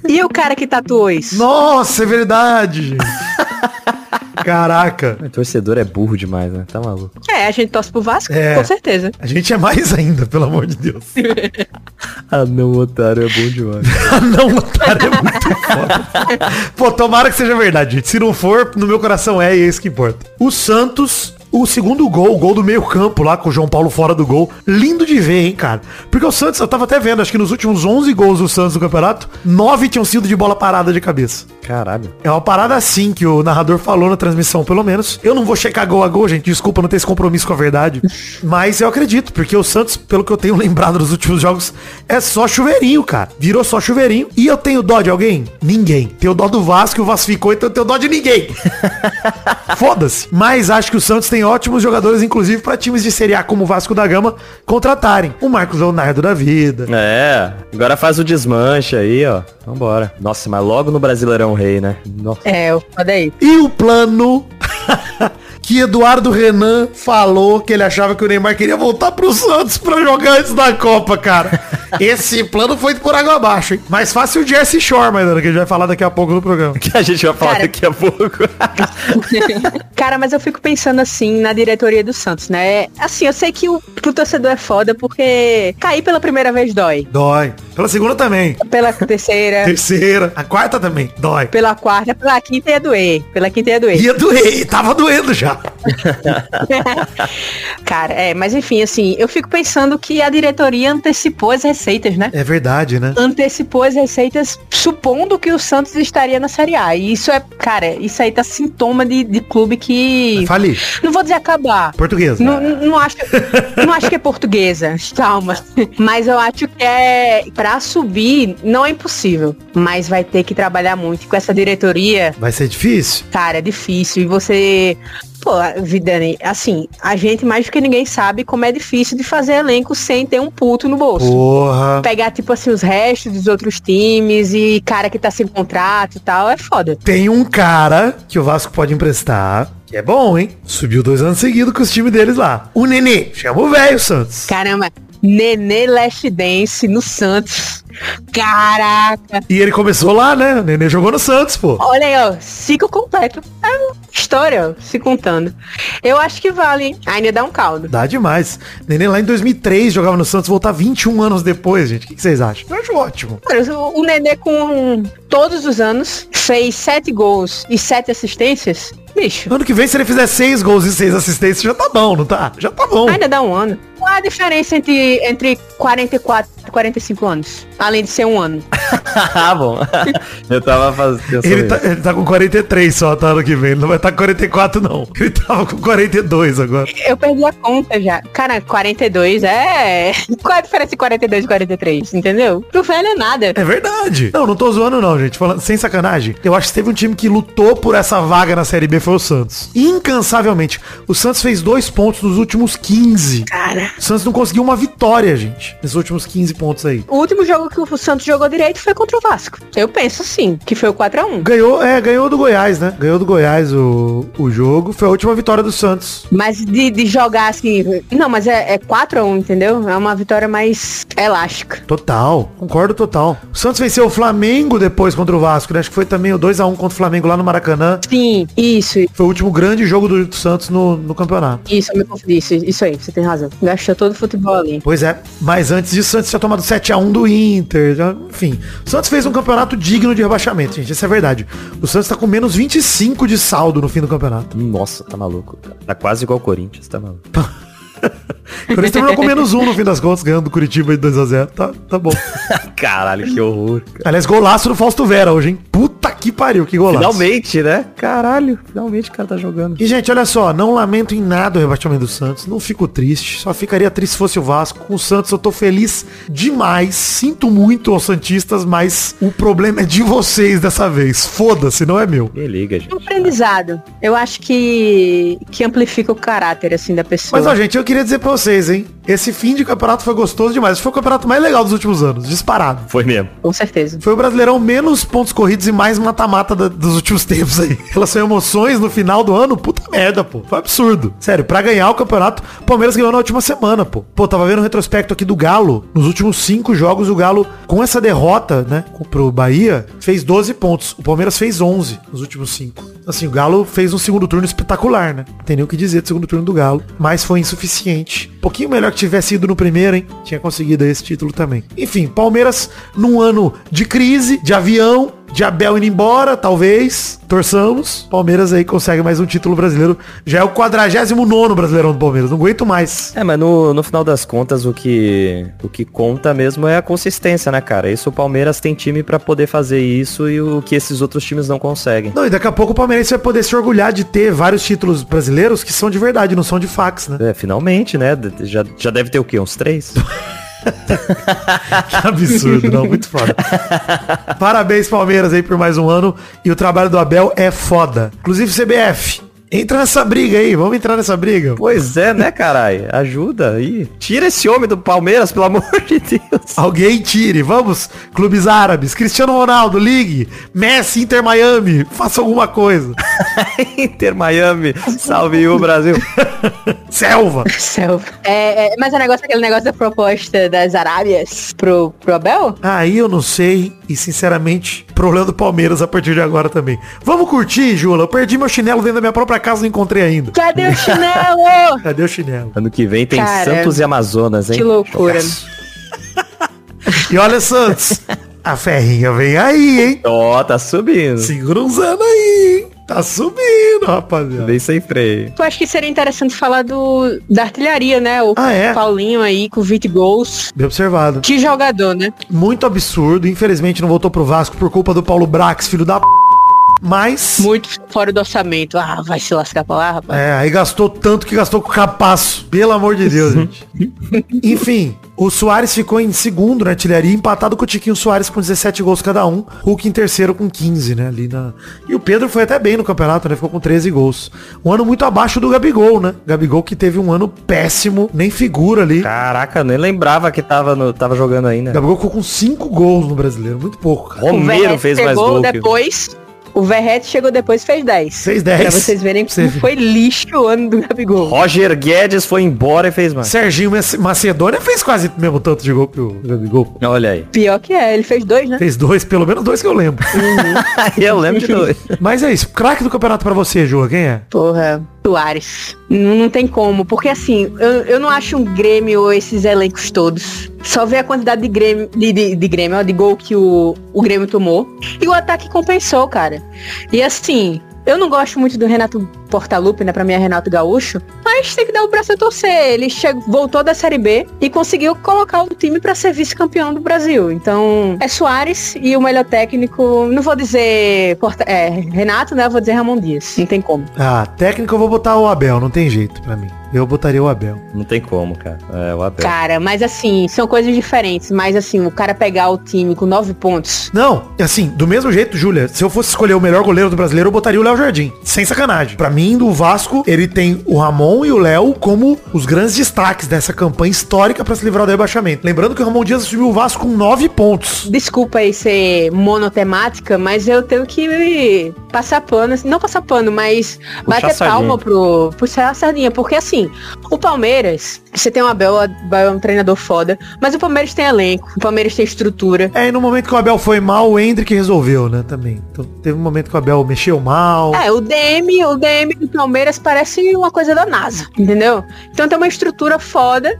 E o cara que tatuou isso? Nossa, é verdade, gente. Caraca. O torcedor é burro demais, né? Tá maluco. É, a gente torce pro Vasco, É. com certeza. A gente é mais ainda, pelo amor de Deus. Ah, não, otário, é bom demais. não, otário é muito foda. Pô, tomara que seja verdade, gente. Se não for, no meu coração é e é isso que importa. O Santos, o segundo gol, o gol do meio campo lá, com o João Paulo fora do gol. Lindo de ver, hein, cara. Porque o Santos, eu tava até vendo, acho que nos últimos 11 gols do Santos no campeonato, 9 tinham sido de bola parada de cabeça. Caralho. É uma parada assim que o narrador falou na transmissão, pelo menos. Eu não vou checar gol a gol, gente. Desculpa não ter esse compromisso com a verdade. Mas eu acredito, porque o Santos, pelo que eu tenho lembrado nos últimos jogos, é só chuveirinho, cara. Virou só chuveirinho. E eu tenho dó de alguém? Ninguém. Tenho dó do Vasco, o Vasco ficou, então eu tenho dó de ninguém. Foda-se. Mas acho que o Santos tem ótimos jogadores, inclusive para times de Série A como o Vasco da Gama contratarem. O Marcos Leonardo da vida. É, agora faz o desmanche aí, ó. Vambora. Nossa, mas logo no Brasileirão Rei, né? Nossa. É, olha aí. E o plano que Eduardo Renan falou que ele achava que o Neymar queria voltar pro Santos pra jogar antes da Copa, cara. Esse plano foi por água abaixo, hein? Mais fácil o Jesse Shore, mas que a gente vai falar daqui a pouco no programa. Que a gente vai falar Cara. daqui a pouco. Cara, mas eu fico pensando assim na diretoria do Santos, né? Assim, eu sei que o pro torcedor é foda porque cair pela primeira vez dói. Dói. Pela segunda também. Pela terceira, Terceira. A quarta também. Dói. pela quarta, pela quinta ia doer. Pela quinta ia doer. Ia doer. Tava doendo já. Cara, é, mas enfim, assim, eu fico pensando que a diretoria antecipou as receitas, né? É verdade, né? Antecipou as receitas supondo que o Santos estaria na Série A. E isso é, cara, isso aí tá sintoma de, de clube que. Fali. Não vou dizer acabar. Português. Não, não acho, não acho que é portuguesa, calma. Mas eu acho que é pra subir não é impossível, mas vai ter que trabalhar muito com essa diretoria. Vai ser difícil? Cara, é difícil e você Pô, Vidani, assim, a gente mais do que ninguém sabe como é difícil de fazer elenco sem ter um puto no bolso. Porra. Pegar, tipo assim, os restos dos outros times e cara que tá sem contrato e tal, é foda. Tem um cara que o Vasco pode emprestar, que é bom, hein? Subiu dois anos seguidos com os times deles lá. O Nenê. Chama o velho, Santos. Caramba, Nenê Last Dance no Santos. Caraca. E ele começou lá, né? O Nenê jogou no Santos, pô. Olha aí, ó, ciclo completo. É uma história, ó, se contando. Eu acho que vale, hein? Ainda dá um caldo. Dá demais. Nenê lá em 2003 jogava no Santos, voltar 21 anos depois, gente. O que vocês acham? Eu acho ótimo. O Nenê com todos os anos fez sete gols e sete assistências. Bicho, Ano que vem, se ele fizer seis gols e seis assistências, já tá bom, não tá? Já tá bom. ainda dá um ano. Qual é a diferença entre, entre 44 e 45 anos? Além de ser um ano. ah, bom. Eu tava fazendo. Ele tá, ele tá com 43 só, tá? Ano que vem. Ele não vai estar com 44, não. Ele tava com 42 agora. Eu perdi a conta já. Cara, 42 é. Qual a diferença de 42 e 43? Entendeu? Pro velho é nada. É verdade. Não, não tô zoando não, gente. Falando sem sacanagem. Eu acho que teve um time que lutou por essa vaga na Série B foi o Santos. Incansavelmente. O Santos fez dois pontos nos últimos 15. Cara. O Santos não conseguiu uma vitória, gente. Nesses últimos 15 pontos aí. O último jogo que o Santos jogou direito foi contra o Vasco. Eu penso sim, que foi o 4x1. Ganhou, é, ganhou do Goiás, né? Ganhou do Goiás o, o jogo. Foi a última vitória do Santos. Mas de, de jogar assim. Não, mas é, é 4x1, entendeu? É uma vitória mais elástica. Total, concordo total. O Santos venceu o Flamengo depois contra o Vasco, né? Acho que foi também o 2x1 contra o Flamengo lá no Maracanã. Sim, isso, Foi o último grande jogo do Santos no, no campeonato. isso, eu me confundi. Isso, isso aí, você tem razão. Gastou todo o futebol ali. Pois é, mas antes disso, o Santos tinha tomado 7x1 do Inter. Enfim, o Santos fez um campeonato digno de rebaixamento, gente. Isso é verdade. O Santos tá com menos 25 de saldo no fim do campeonato. Nossa, tá maluco. cara. Tá quase igual o Corinthians, tá maluco. O Corinthians terminou com menos um no fim das contas, ganhando do Curitiba de 2x0. Tá, tá bom. Caralho, que horror. cara. Aliás, golaço do Fausto Vera hoje, hein? Puta que pariu, que golaço. Finalmente, né? Caralho, finalmente o cara tá jogando. E, gente, olha só, não lamento em nada o rebaixamento do Santos, não fico triste, só ficaria triste se fosse o Vasco. Com o Santos eu tô feliz demais, sinto muito aos Santistas, mas o problema é de vocês dessa vez. Foda-se, não é meu. Me liga, Um gente. aprendizado. Eu acho que, que amplifica o caráter, assim, da pessoa. Mas, ó, gente, eu queria dizer pra vocês, hein, esse fim de campeonato foi gostoso demais. Foi o campeonato mais legal dos últimos anos, disparado. Foi mesmo. Com certeza. Foi o Brasileirão menos pontos corridos e mais mata-mata dos últimos tempos aí. Relação a emoções no final do ano, puta merda, pô. Foi absurdo. Sério, pra ganhar o campeonato, o Palmeiras ganhou na última semana, pô. Pô, tava vendo um retrospecto aqui do Galo. Nos últimos cinco jogos, o Galo, com essa derrota, né, pro Bahia, fez 12 pontos. O Palmeiras fez 11 nos últimos cinco. Assim, o Galo fez um segundo turno espetacular, né? Não tem nem o que dizer do segundo turno do Galo. Mas foi insuficiente. Um pouquinho melhor que tivesse ido no primeiro, hein? Tinha conseguido esse título também. Enfim, Palmeiras num ano de crise, de avião, de Abel indo embora, talvez. Torçamos. Palmeiras aí consegue mais um título brasileiro. Já é o 49 Brasileirão do Palmeiras. Não aguento mais. É, mas no, no final das contas, o que, o que conta mesmo é a consistência, né, cara? Isso o Palmeiras tem time pra poder fazer isso e o que esses outros times não conseguem. Não, e daqui a pouco o Palmeirense vai poder se orgulhar de ter vários títulos brasileiros que são de verdade, não são de fax, né? É, finalmente, né? Já, já deve ter o quê? Uns três? Que absurdo, não, muito foda. Parabéns, Palmeiras, aí por mais um ano. E o trabalho do Abel é foda. Inclusive, CBF, entra nessa briga aí, vamos entrar nessa briga. pois é, né, caralho? Ajuda aí. Tira esse homem do Palmeiras, pelo amor de Deus. Alguém tire, vamos, clubes árabes, Cristiano Ronaldo, ligue, Messi, Inter Miami, faça alguma coisa. Inter Miami, salve o Brasil. Selva. Selva. É, é, mas o negócio, aquele negócio da proposta das Arábias pro, pro Abel? Aí eu não sei, e sinceramente, problema do Palmeiras a partir de agora também. Vamos curtir, Jula, eu perdi meu chinelo dentro da minha própria casa, não encontrei ainda. Cadê o chinelo? Cadê o chinelo? Ano que vem tem Cara, Santos e Amazonas, hein? que loucura. E olha, Santos, a ferrinha vem aí, hein? Ó, tá subindo. Segura uns anos aí, hein? Tá subindo, rapaziada. Bem sem freio. Eu acho que seria interessante falar do da artilharia, né? O Ah, é? Paulinho aí com 20 gols. Bem observado. Que jogador, né? Muito absurdo. Infelizmente não voltou pro Vasco por culpa do Paulo Brax, filho da p... Mas. Muito fora do orçamento. Ah, vai se lascar pra lá, rapaz. É, aí gastou tanto que gastou com o capaço. Pelo amor de Deus, gente. Enfim, o Soares ficou em segundo na artilharia, empatado com o Tiquinho Soares com 17 gols cada um. Hulk em terceiro com 15, né? Ali na... E o Pedro foi até bem no campeonato, né? Ficou com 13 gols. Um ano muito abaixo do Gabigol, né? Gabigol que teve um ano péssimo, nem figura ali. Caraca, eu nem lembrava que tava, no, tava jogando ainda. Gabigol ficou com 5 gols no brasileiro. Muito pouco, cara. Romero fez mais gol que... O Verret chegou depois e fez 10. Fez 10. Pra vocês verem Você como vê. foi lixo o ano do Gabigol. Roger Guedes foi embora e fez mais. Serginho Mace- Macedônia fez quase o mesmo tanto de gol que o Gabigol. Olha aí. Pior que é, ele fez dois, né? Fez dois, pelo menos dois que eu lembro. eu lembro de dois. Mas é isso. Craque do campeonato pra você, Ju, quem é? Porra, Soares. Não, tem como, porque assim, eu, eu não acho um Grêmio esses elencos todos. Só ver a quantidade de Grêmio, de, de, de Grêmio, de gol que o, o Grêmio tomou. E o ataque compensou, cara. E assim, eu não gosto muito do Renato Portaluppi, né? Pra mim é Renato Gaúcho. Mas tem que dar o braço a torcer. Ele chegou, voltou da Série B e conseguiu colocar o time pra ser vice-campeão do Brasil. Então, é Soares e o melhor técnico, não vou dizer Porta, é, Renato, né? Eu vou dizer Ramon Dias. Não tem como. Ah, técnico eu vou botar o Abel, não tem jeito pra mim. Eu botaria o Abel. Não tem como, cara. É o Abel. Cara, mas assim, são coisas diferentes. Mas assim, o cara pegar o time com nove pontos. Não, assim, do mesmo jeito, Júlia, se eu fosse escolher o melhor goleiro do brasileiro, eu botaria o Léo Jardim. Sem sacanagem. Pra mim, do Vasco, ele tem o Ramon e o Léo como os grandes destaques dessa campanha histórica pra se livrar do rebaixamento. Lembrando que o Ramon Dias assumiu o Vasco com nove pontos. Desculpa aí ser monotemática, mas eu tenho que passar pano, não passar pano, mas bater palma pro puxar a sardinha. Porque assim, o Palmeiras, você tem o Abel, o Abel é um treinador foda, mas o Palmeiras tem elenco, o Palmeiras tem estrutura. É, e no momento que o Abel foi mal, o Hendrick resolveu, né, também. Então teve um momento que o Abel mexeu mal. É, o DM, o DM do Palmeiras parece uma coisa da NASA, entendeu? Então tem uma estrutura foda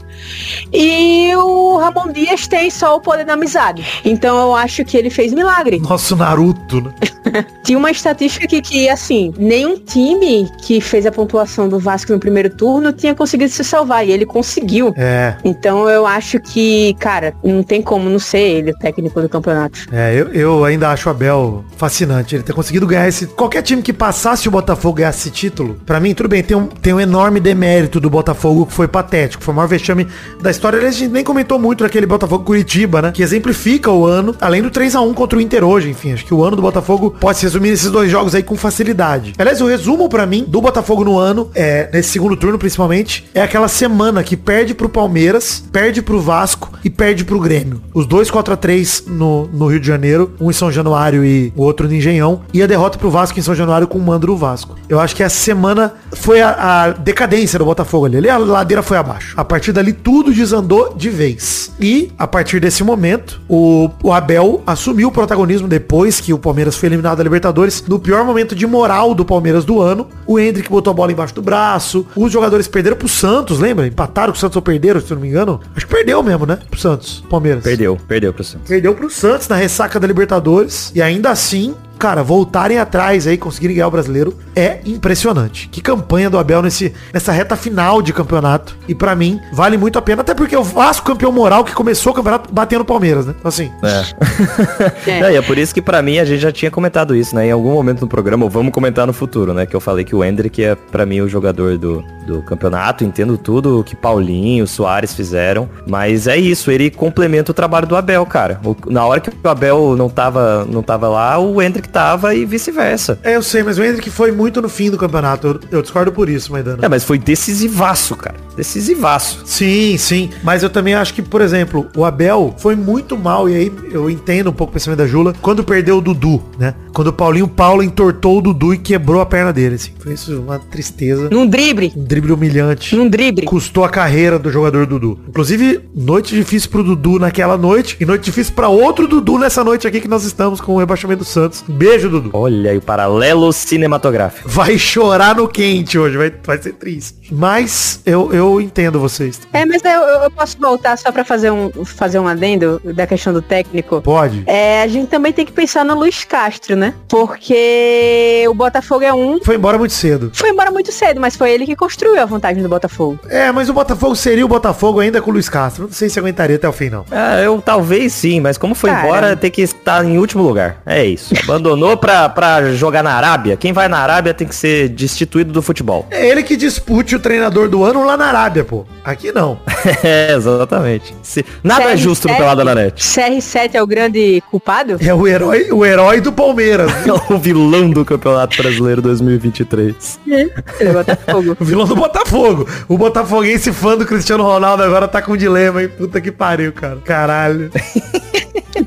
e o Ramon Dias tem só o poder da amizade. Então eu acho que ele fez milagre. Nosso Naruto, né? Tinha uma estatística que, que, assim, nenhum time que fez a pontuação do Vasco no primeiro turno tinha conseguido se salvar. E ele conseguiu. É, Então eu acho que, cara, não tem como não ser ele o técnico do campeonato. é, eu, eu ainda acho o Abel fascinante. Ele ter conseguido ganhar esse. Qualquer time que passasse o Botafogo ganhasse esse título, pra mim, tudo bem, tem um, tem um enorme demérito do Botafogo que foi patético. Foi o maior vexame da história. Aliás, A gente nem comentou muito daquele Botafogo Curitiba, né? Que exemplifica o ano, além do 3 a 1 contra o Inter hoje. Enfim, acho que o ano do Botafogo pode se resumir nesses dois jogos aí com facilidade. Aliás, o resumo pra mim do Botafogo no ano, é, nesse segundo turno principalmente, é aquela semana que perde pro Palmeiras, perde pro Vasco e perde pro Grêmio. Os dois 4 a 3 no, no Rio de Janeiro, um em São Januário e o outro no Engenhão, e a derrota pro Vasco em São Januário com o mando do Vasco. Eu acho que essa semana foi a, a decadência do Botafogo ali. ali. A ladeira foi abaixo. A partir dali tudo desandou de vez. E, a partir desse momento, o, o Abel assumiu o protagonismo depois que o Palmeiras foi eliminado da Libertadores. No pior momento de moral do Palmeiras do ano. O Hendrick botou a bola embaixo do braço. Os jogadores perderam pro Santos, lembra? Empataram com o Santos ou perderam, se eu não me engano. Acho que perdeu mesmo, né? Pro Santos, Palmeiras. Perdeu, perdeu pro Santos. Perdeu pro Santos na ressaca da Libertadores. E ainda assim, cara, voltarem atrás aí, conseguirem ganhar o brasileiro, é impressionante. Que campanha do Abel nesse, nessa reta final de campeonato. E pra mim, vale muito a pena, até porque o Vasco campeão moral que começou o campeonato batendo o Palmeiras, né? Então, assim. É. É. Não, e é por isso que pra mim a gente já tinha comentado isso, né? Em algum momento no programa, ou vamos comentar no futuro, né? Que eu falei que o Hendrick é pra mim o jogador do, do campeonato, entendo tudo o que Paulinho, o Soares fizeram, mas é isso, ele complementa o trabalho do Abel, cara. O- na hora que o Abel não tava, não tava lá, o Hendrick tava e vice-versa. É, eu sei, mas o Hendrick foi muito no fim do campeonato. Eu, eu discordo por isso, Maidana. É, mas foi decisivaço, cara. Decisivaço. Sim, sim. Mas eu também acho que, por exemplo, o Abel foi muito mal, e aí eu entendo um pouco o pensamento da Jula, quando perdeu o Dudu, né? Quando o Paulinho Paulo entortou o Dudu e quebrou a perna dele, assim. Foi isso uma tristeza. Num drible. Um drible humilhante. Num drible. Custou a carreira do jogador Dudu. Inclusive, noite difícil pro Dudu naquela noite e noite difícil pra outro Dudu nessa noite aqui que nós estamos com o rebaixamento do Santos. Beijo, Dudu. Olha aí o paralelo cinematográfico. Vai chorar no quente hoje, vai, vai ser triste. Mas eu, eu entendo vocês. É, mas eu, eu- posso voltar só pra fazer um, fazer um adendo da questão do técnico. Pode? É, a gente também tem que pensar no Luiz Castro, né? Porque o Botafogo é um. Foi embora muito cedo. Foi embora muito cedo, mas foi ele que construiu a vantagem do Botafogo. É, mas o Botafogo seria o Botafogo ainda com o Luiz Castro. Não sei se aguentaria até o fim, não. Ah, eu talvez sim, mas como foi Cara. embora, tem que estar em último lugar. É isso. Abandonou pra, pra jogar na Arábia. Quem vai na Arábia tem que ser destituído do futebol. É ele que dispute o treinador do ano lá na Arábia, pô. Aqui não. é, exatamente. Se- nada é CR7 justo no Pelada na Net. CR7 é o grande culpado? É o herói, o herói do Palmeiras. É o vilão do Campeonato Brasileiro 2023. Ele é Botafogo. O vilão do Botafogo. O botafoguense fã do Cristiano Ronaldo agora tá com um dilema, hein? Puta que pariu, cara. Caralho.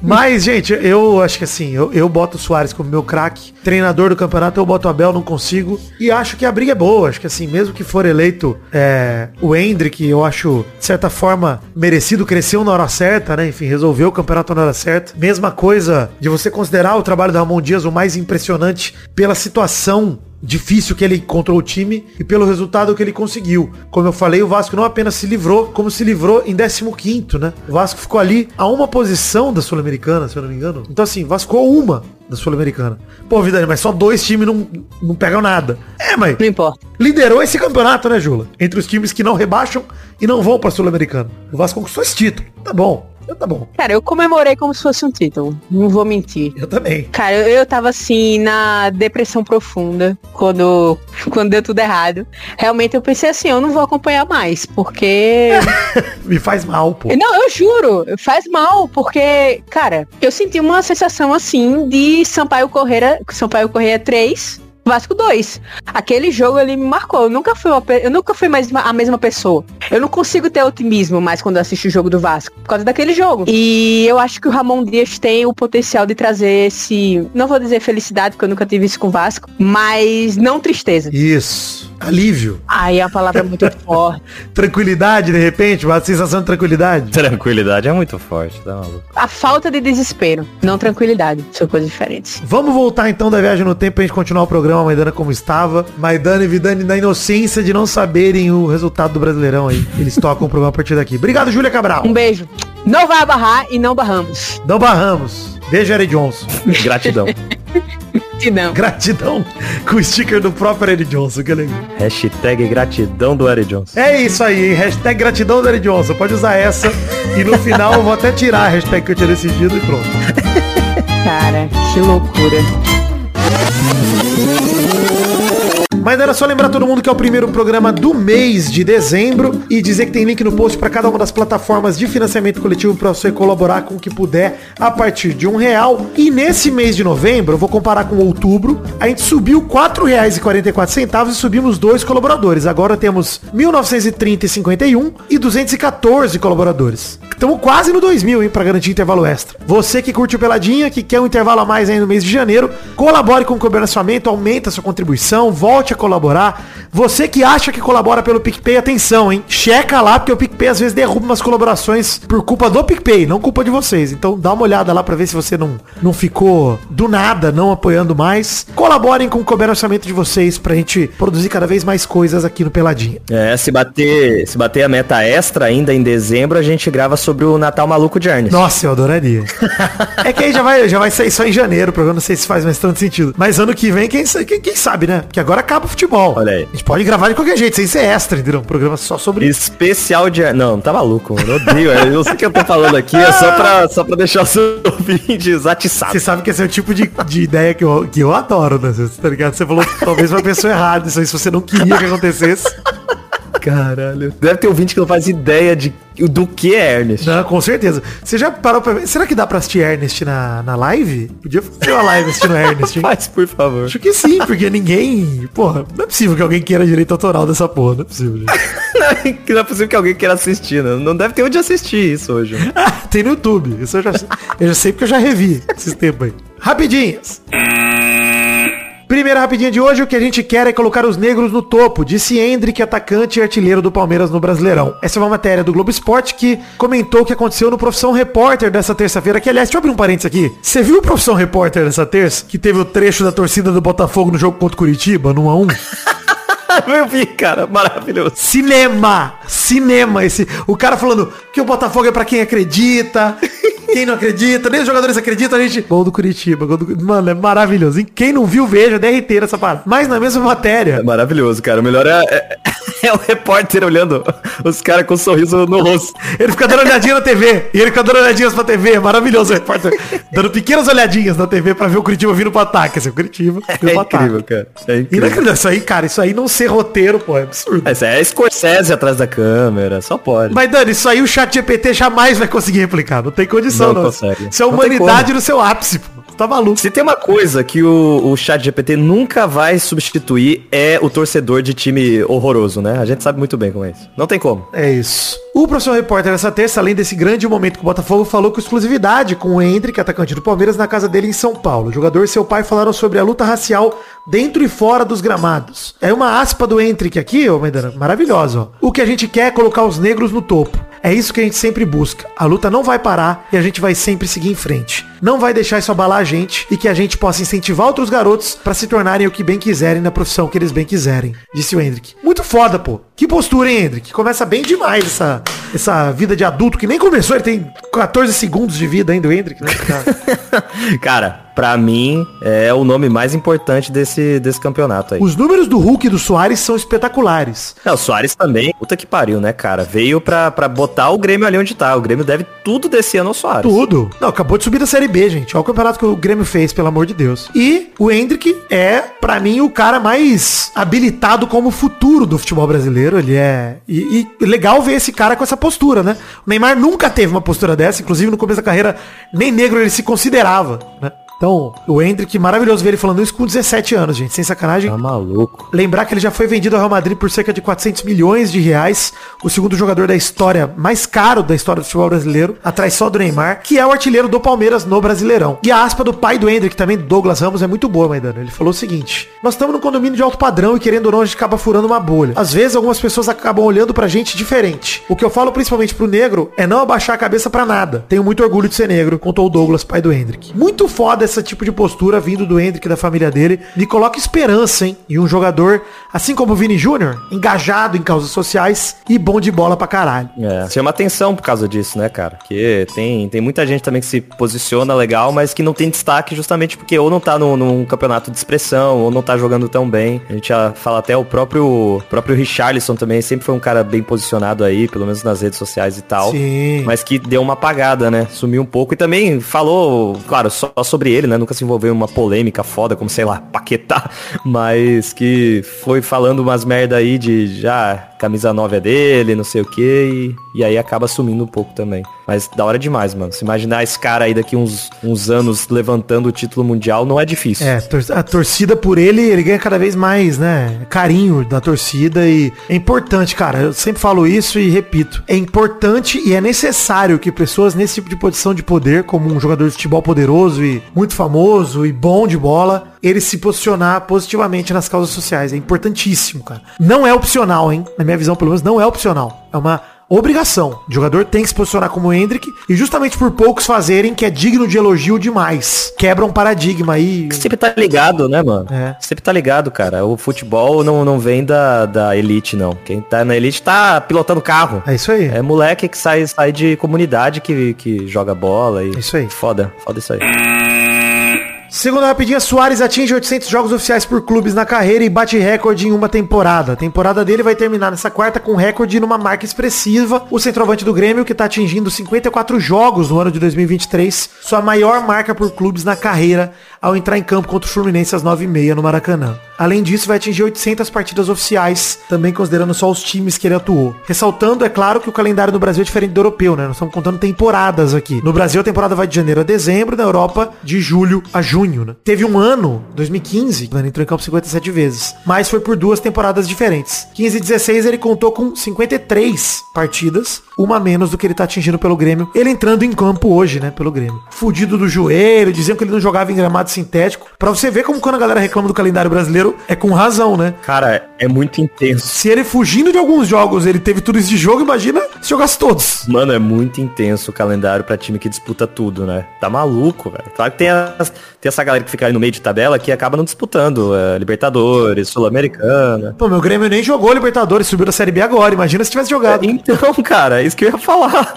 Mas, gente, eu acho que assim, eu, eu boto o Soares como meu craque. Treinador do campeonato, eu boto o Abel, não consigo. E acho que a briga é boa. Acho que assim, mesmo que for eleito é, o Hendrick, eu acho, de certa forma, merecido, cresceu na hora certa, né? Enfim, resolveu o campeonato na hora certa. Mesma coisa de você considerar o trabalho do Ramon Dias o mais impressionante pela situação difícil que ele encontrou o time e pelo resultado que ele conseguiu. Como eu falei, o Vasco não apenas se livrou, como se livrou em 15º, né? O Vasco ficou ali a uma posição da Sul-Americana, se eu não me engano. Então assim, Vasco uma da Sul-Americana. Pô, Vidani, mas só dois times não, não pegam nada. É, mas Não importa. liderou esse campeonato, né, Jula? Entre os times que não rebaixam e não vão pra Sul-Americana. O Vasco conquistou esse título. Tá bom. Então tá bom. Cara, eu comemorei como se fosse um título. Não vou mentir. Eu também. Cara, eu, eu tava assim na depressão profunda quando, quando deu tudo errado. Realmente eu pensei assim, eu não vou acompanhar mais, porque. Me faz mal, pô. não, eu juro, faz mal, porque, cara, eu senti uma sensação assim de Sampaio Correia, Sampaio Correia 3. Vasco 2. Aquele jogo ele me marcou. Eu nunca fui, uma eu nunca fui mais a mesma pessoa. Eu não consigo ter otimismo mais quando assisto o jogo do Vasco, por causa daquele jogo. E eu acho que o Ramon Dias tem o potencial de trazer esse, não vou dizer felicidade, porque eu nunca tive isso com o Vasco, mas não tristeza. Isso. Alívio. Aí a palavra é muito forte. Tranquilidade, de repente, uma sensação de tranquilidade. Tranquilidade é muito forte, tá maluco? A falta de desespero, não tranquilidade, são coisas diferentes. Vamos voltar então da viagem no tempo pra gente continuar o programa Maidana como estava. Maidana e Vidani na inocência de não saberem o resultado do Brasileirão aí. Eles tocam o programa a partir daqui. Obrigado, Júlia Cabral. Um beijo. Não vai barrar e não barramos. Não barramos. Beijo, Eric Johnson. Gratidão. Não. Gratidão com o sticker do próprio Eric Johnson, que legal. Hashtag gratidão do Eric Johnson. É isso aí, hein? hashtag gratidão do Eric Johnson. Pode usar essa. E no final eu vou até tirar a hashtag que eu tinha decidido e pronto. Cara, que loucura. Mas era só lembrar todo mundo que é o primeiro programa do mês de dezembro e dizer que tem link no post para cada uma das plataformas de financiamento coletivo para você colaborar com o que puder a partir de um real. E nesse mês de novembro, eu vou comparar com outubro, a gente subiu R$ 4,44 e subimos dois colaboradores. Agora temos 1930,51 e 214 colaboradores. Estamos quase no 2000, hein, para garantir intervalo extra. Você que curte o Peladinha, que quer um intervalo a mais aí no mês de janeiro, colabore com o cobernacionamento, aumenta a sua contribuição, volte a colaborar. Você que acha que colabora pelo PicPay, atenção, hein? Checa lá, porque o PicPay às vezes derruba umas colaborações por culpa do PicPay, não culpa de vocês. Então dá uma olhada lá para ver se você não, não ficou do nada, não apoiando mais. Colaborem com o cobernacionamento de vocês pra gente produzir cada vez mais coisas aqui no Peladinha. É, se bater, se bater a meta extra ainda em dezembro, a gente grava sobre o Natal Maluco de Ernest. Nossa, eu adoraria. é que aí já vai, já vai sair só em janeiro, o programa não sei se faz mais tanto sentido. Mas ano que vem, quem, quem, quem sabe, né? Porque agora acaba o futebol. Olha aí. A gente pode gravar de qualquer jeito, sem ser extra, entendeu? Um programa só sobre. Especial de... Não, tá maluco, mano. Eu odeio. Eu sei o que eu tô falando aqui, é só pra, só pra deixar os ouvintes Você atiçados. sabe que esse é o tipo de, de ideia que eu, que eu adoro, né? Você tá ligado? Você falou talvez uma pessoa errada, isso aí se você não queria que acontecesse. Caralho. Deve ter ouvinte que não faz ideia de, do que é Ernest. Não, com certeza. Você já parou pra ver? Será que dá pra assistir Ernest na, na live? Podia fazer uma live assistindo Ernest? Faz, por favor. Acho que sim, porque ninguém. Porra, não é possível que alguém queira direito autoral dessa porra. Não é possível, gente. Não, não é possível que alguém queira assistir, né? Não deve ter onde assistir isso hoje. Ah, tem no YouTube. Isso eu já, eu já sei porque eu já revi esses tempos aí. Rapidinhas. Primeira rapidinha de hoje, o que a gente quer é colocar os negros no topo, disse Hendrick, atacante e artilheiro do Palmeiras no Brasileirão. Essa é uma matéria do Globo Esporte que comentou o que aconteceu no Profissão Repórter dessa terça-feira, que aliás, deixa eu abrir um parênteses aqui. Você viu o Profissão Repórter dessa terça, que teve o trecho da torcida do Botafogo no jogo contra o Curitiba, no 1x1? Eu vi, cara. Maravilhoso. Cinema! Cinema! Esse, o cara falando que o Botafogo é pra quem acredita. Quem não acredita, nem os jogadores acreditam, a gente. Gol do Curitiba, gol do. Mano, é maravilhoso. E quem não viu, veja, derreter essa parada. Mas na mesma É matéria. maravilhoso, cara. O melhor é, é, é o repórter olhando os caras com um sorriso no rosto. Ele fica dando olhadinha na TV. E ele fica dando olhadinhas pra TV. É maravilhoso o repórter. dando pequenas olhadinhas na TV pra ver o Curitiba vindo pro ataque. Assim, o Curitiba vindo É pro incrível, ataque. cara. É incrível. Inacreditável. Isso aí, cara, isso aí não ser roteiro, pô, é absurdo. Essa é Scorsese atrás da câmera, só pode. Mas, Dani, isso aí o chat GPT jamais vai conseguir replicar. Não tem condição, Não não. consegue. Isso é humanidade no seu ápice, pô. Tá maluco. Se tem uma coisa que o, o chat GPT nunca vai substituir é o torcedor de time horroroso, né? A gente sabe muito bem como é isso. Não tem como. É isso. O professor repórter dessa terça, além desse grande momento com o Botafogo, falou com exclusividade com o Hendrick, atacante do Palmeiras, na casa dele em São Paulo. O jogador e seu pai falaram sobre a luta racial dentro e fora dos gramados. É uma aspa do Hendrick aqui, ô Maidana, maravilhosa, ó. O que a gente quer é colocar os negros no topo. É isso que a gente sempre busca. A luta não vai parar e a gente vai sempre seguir em frente. Não vai deixar isso abalar a gente e que a gente possa incentivar outros garotos pra se tornarem o que bem quiserem na profissão que eles bem quiserem, disse o Hendrick. Muito foda, pô. Que postura, hein, Hendrick? Começa bem demais essa, essa vida de adulto que nem começou, ele tem 14 segundos de vida ainda, o Hendrick, né? Cara, Cara, pra mim é o nome mais importante desse, desse campeonato aí. Os números do Hulk e do Soares são espetaculares. Não, o Soares também, puta que pariu, né, cara? Veio pra, pra botar o Grêmio ali onde tá. O Grêmio deve tudo desse ano ao Soares. Tudo. Não, acabou de subir da Série B, gente. Olha o campeonato que o Grêmio fez, pelo amor de Deus. E o Hendrick é, pra mim, o cara mais habilitado como futuro do futebol brasileiro. Ele é... E, e legal ver esse cara com essa postura, né? O Neymar nunca teve uma postura dessa. Inclusive, no começo da carreira, nem negro ele se considerava, né? Então, o Hendrick, maravilhoso ver ele falando isso com 17 anos, gente. Sem sacanagem. Tá maluco. Lembrar que ele já foi vendido ao Real Madrid por cerca de 400 milhões de reais, o segundo jogador da história, mais caro da história do futebol brasileiro, atrás só do Neymar, que é o artilheiro do Palmeiras no Brasileirão. E a aspa do pai do Hendrick, também Douglas Ramos, é muito boa, Maidana. Ele falou o seguinte, nós estamos num condomínio de alto padrão e querendo ou não, a gente acaba furando uma bolha. Às vezes, algumas pessoas acabam olhando pra gente diferente. O que eu falo principalmente pro negro é não abaixar a cabeça pra nada. Tenho muito orgulho de ser negro, contou o Douglas, pai do Hendrick. Muito foda esse tipo de postura vindo do Hendrick e da família dele. Me coloca esperança, hein? E um jogador, assim como o Vini Júnior, engajado em causas sociais e bom de bola pra caralho. É, chama atenção por causa disso, né, cara? Porque tem, tem muita gente também que se posiciona legal, mas que não tem destaque justamente porque ou não tá no, num campeonato de expressão, ou não tá jogando tão bem. A gente já fala até o próprio, próprio Richarlison também, sempre foi um cara bem posicionado aí, pelo menos nas redes sociais e tal. Sim. Mas que deu uma apagada, né? Sumiu um pouco e também falou, claro, só sobre ele, né? Nunca se envolveu em uma polêmica foda, como, sei lá, Paquetá, mas que foi falando umas merda aí de já camisa 9 é dele, não sei o que, e, e aí acaba sumindo um pouco também. Mas da hora demais, mano. Se imaginar esse cara aí daqui uns, uns anos levantando o título mundial, não é difícil. É, a torcida por ele, ele ganha cada vez mais, né? Carinho da torcida e é importante, cara. Eu sempre falo isso e repito. É importante e é necessário que pessoas nesse tipo de posição de poder, como um jogador de futebol poderoso e muito famoso e bom de bola, ele se posicionar positivamente nas causas sociais. É importantíssimo, cara. Não é opcional, hein? Na minha visão, pelo menos, não é opcional. É uma obrigação. O jogador tem que se posicionar como Hendrick e justamente por poucos fazerem que é digno de elogio demais. Quebra um paradigma aí. Sempre tá ligado, né, mano? É. Sempre tá ligado, cara. O futebol não, não vem da, da elite, não. Quem tá na elite tá pilotando carro. É isso aí. É moleque que sai, sai de comunidade que, que joga bola e... É isso aí. Foda, foda isso aí. Segunda rapidinha, Soares atinge 800 jogos oficiais por clubes na carreira e bate recorde em uma temporada. A temporada dele vai terminar nessa quarta com recorde numa marca expressiva. O centroavante do Grêmio, que está atingindo 54 jogos no ano de 2023, sua maior marca por clubes na carreira, ao entrar em campo contra o Fluminense às 9h30 no Maracanã. Além disso, vai atingir 800 partidas oficiais, também considerando só os times que ele atuou. Ressaltando, é claro, que o calendário do Brasil é diferente do europeu, né? Nós estamos contando temporadas aqui. No Brasil, a temporada vai de janeiro a dezembro, na Europa, de julho a junho, né? Teve um ano, 2015, ele entrou em campo 57 vezes, mas foi por duas temporadas diferentes. 15 e 16 ele contou com 53 partidas, uma menos do que ele tá atingindo pelo Grêmio. Ele entrando em campo hoje, né, pelo Grêmio. Fudido do joelho, diziam que ele não jogava em gramado sintético. Pra você ver como quando a galera reclama do calendário brasileiro, é com razão, né? Cara, é muito intenso. Se ele fugindo de alguns jogos, ele teve tudo isso de jogo, imagina se jogasse todos. Mano, é muito intenso o calendário pra time que disputa tudo, né? Tá maluco, velho. Claro que tem, as, tem essa galera que fica aí no meio de tabela que acaba não disputando é, Libertadores, Sul-Americana. Pô, meu Grêmio nem jogou Libertadores, subiu da Série B agora. Imagina se tivesse jogado. Então, cara, é isso que eu ia falar.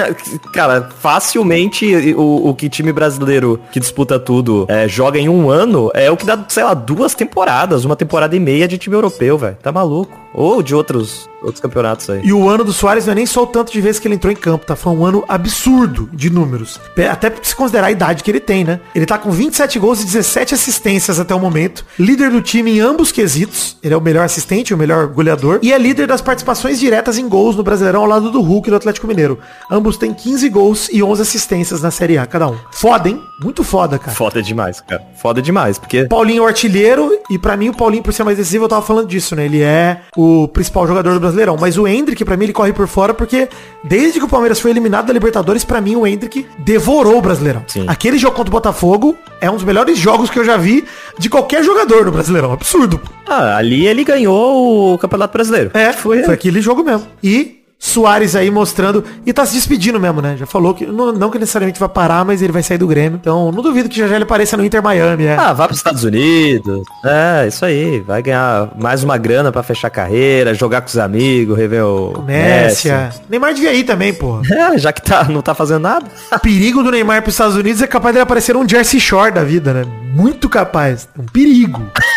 cara, facilmente o, o que time brasileiro que disputa tudo é, joga em um ano é o que dá, sei lá, duas temporadas, uma temporada e meia de time europeu, velho. Tá maluco. Ou de outros, outros campeonatos aí. E o ano do Soares não é nem só o tanto de vezes que ele entrou em campo, tá? Foi um ano absurdo de números. Até se considerar a idade que ele tem, né? Ele tá com 27 gols e 17 assistências até o momento. Líder do time em ambos quesitos. Ele é o melhor assistente, o melhor goleador. E é líder das participações diretas em gols no Brasileirão ao lado do Hulk e do Atlético Mineiro. Ambos têm 15 gols e 11 assistências na Série A, cada um. Foda, hein? Muito foda, cara. Foda demais, cara. Foda demais, porque... Paulinho é o artilheiro e para mim o Paulinho, por ser mais decisivo, eu tava falando disso, né? Ele é o principal jogador do Brasileirão. Mas o Hendrick, para mim, ele corre por fora porque desde que o Palmeiras foi eliminado da Libertadores, para mim o Hendrick devorou o Brasileirão. Sim. Aquele jogo contra o Botafogo é um dos melhores jogos que eu já vi de qualquer jogador no Brasileirão. Absurdo. Ah, ali ele ganhou o Campeonato Brasileiro. É, foi, foi aquele jogo mesmo. E Soares aí mostrando e tá se despedindo mesmo, né? Já falou que não, não, que necessariamente vai parar, mas ele vai sair do Grêmio. Então, não duvido que já já ele apareça no Inter Miami, é. Ah, vai pros Estados Unidos. É, isso aí. Vai ganhar mais uma grana para fechar a carreira, jogar com os amigos, rever o Messi. Neymar devia ir também, pô. É, já que tá, não tá fazendo nada. O perigo do Neymar pros Estados Unidos é capaz dele aparecer um Jersey Shore da vida, né? Muito capaz. Um perigo.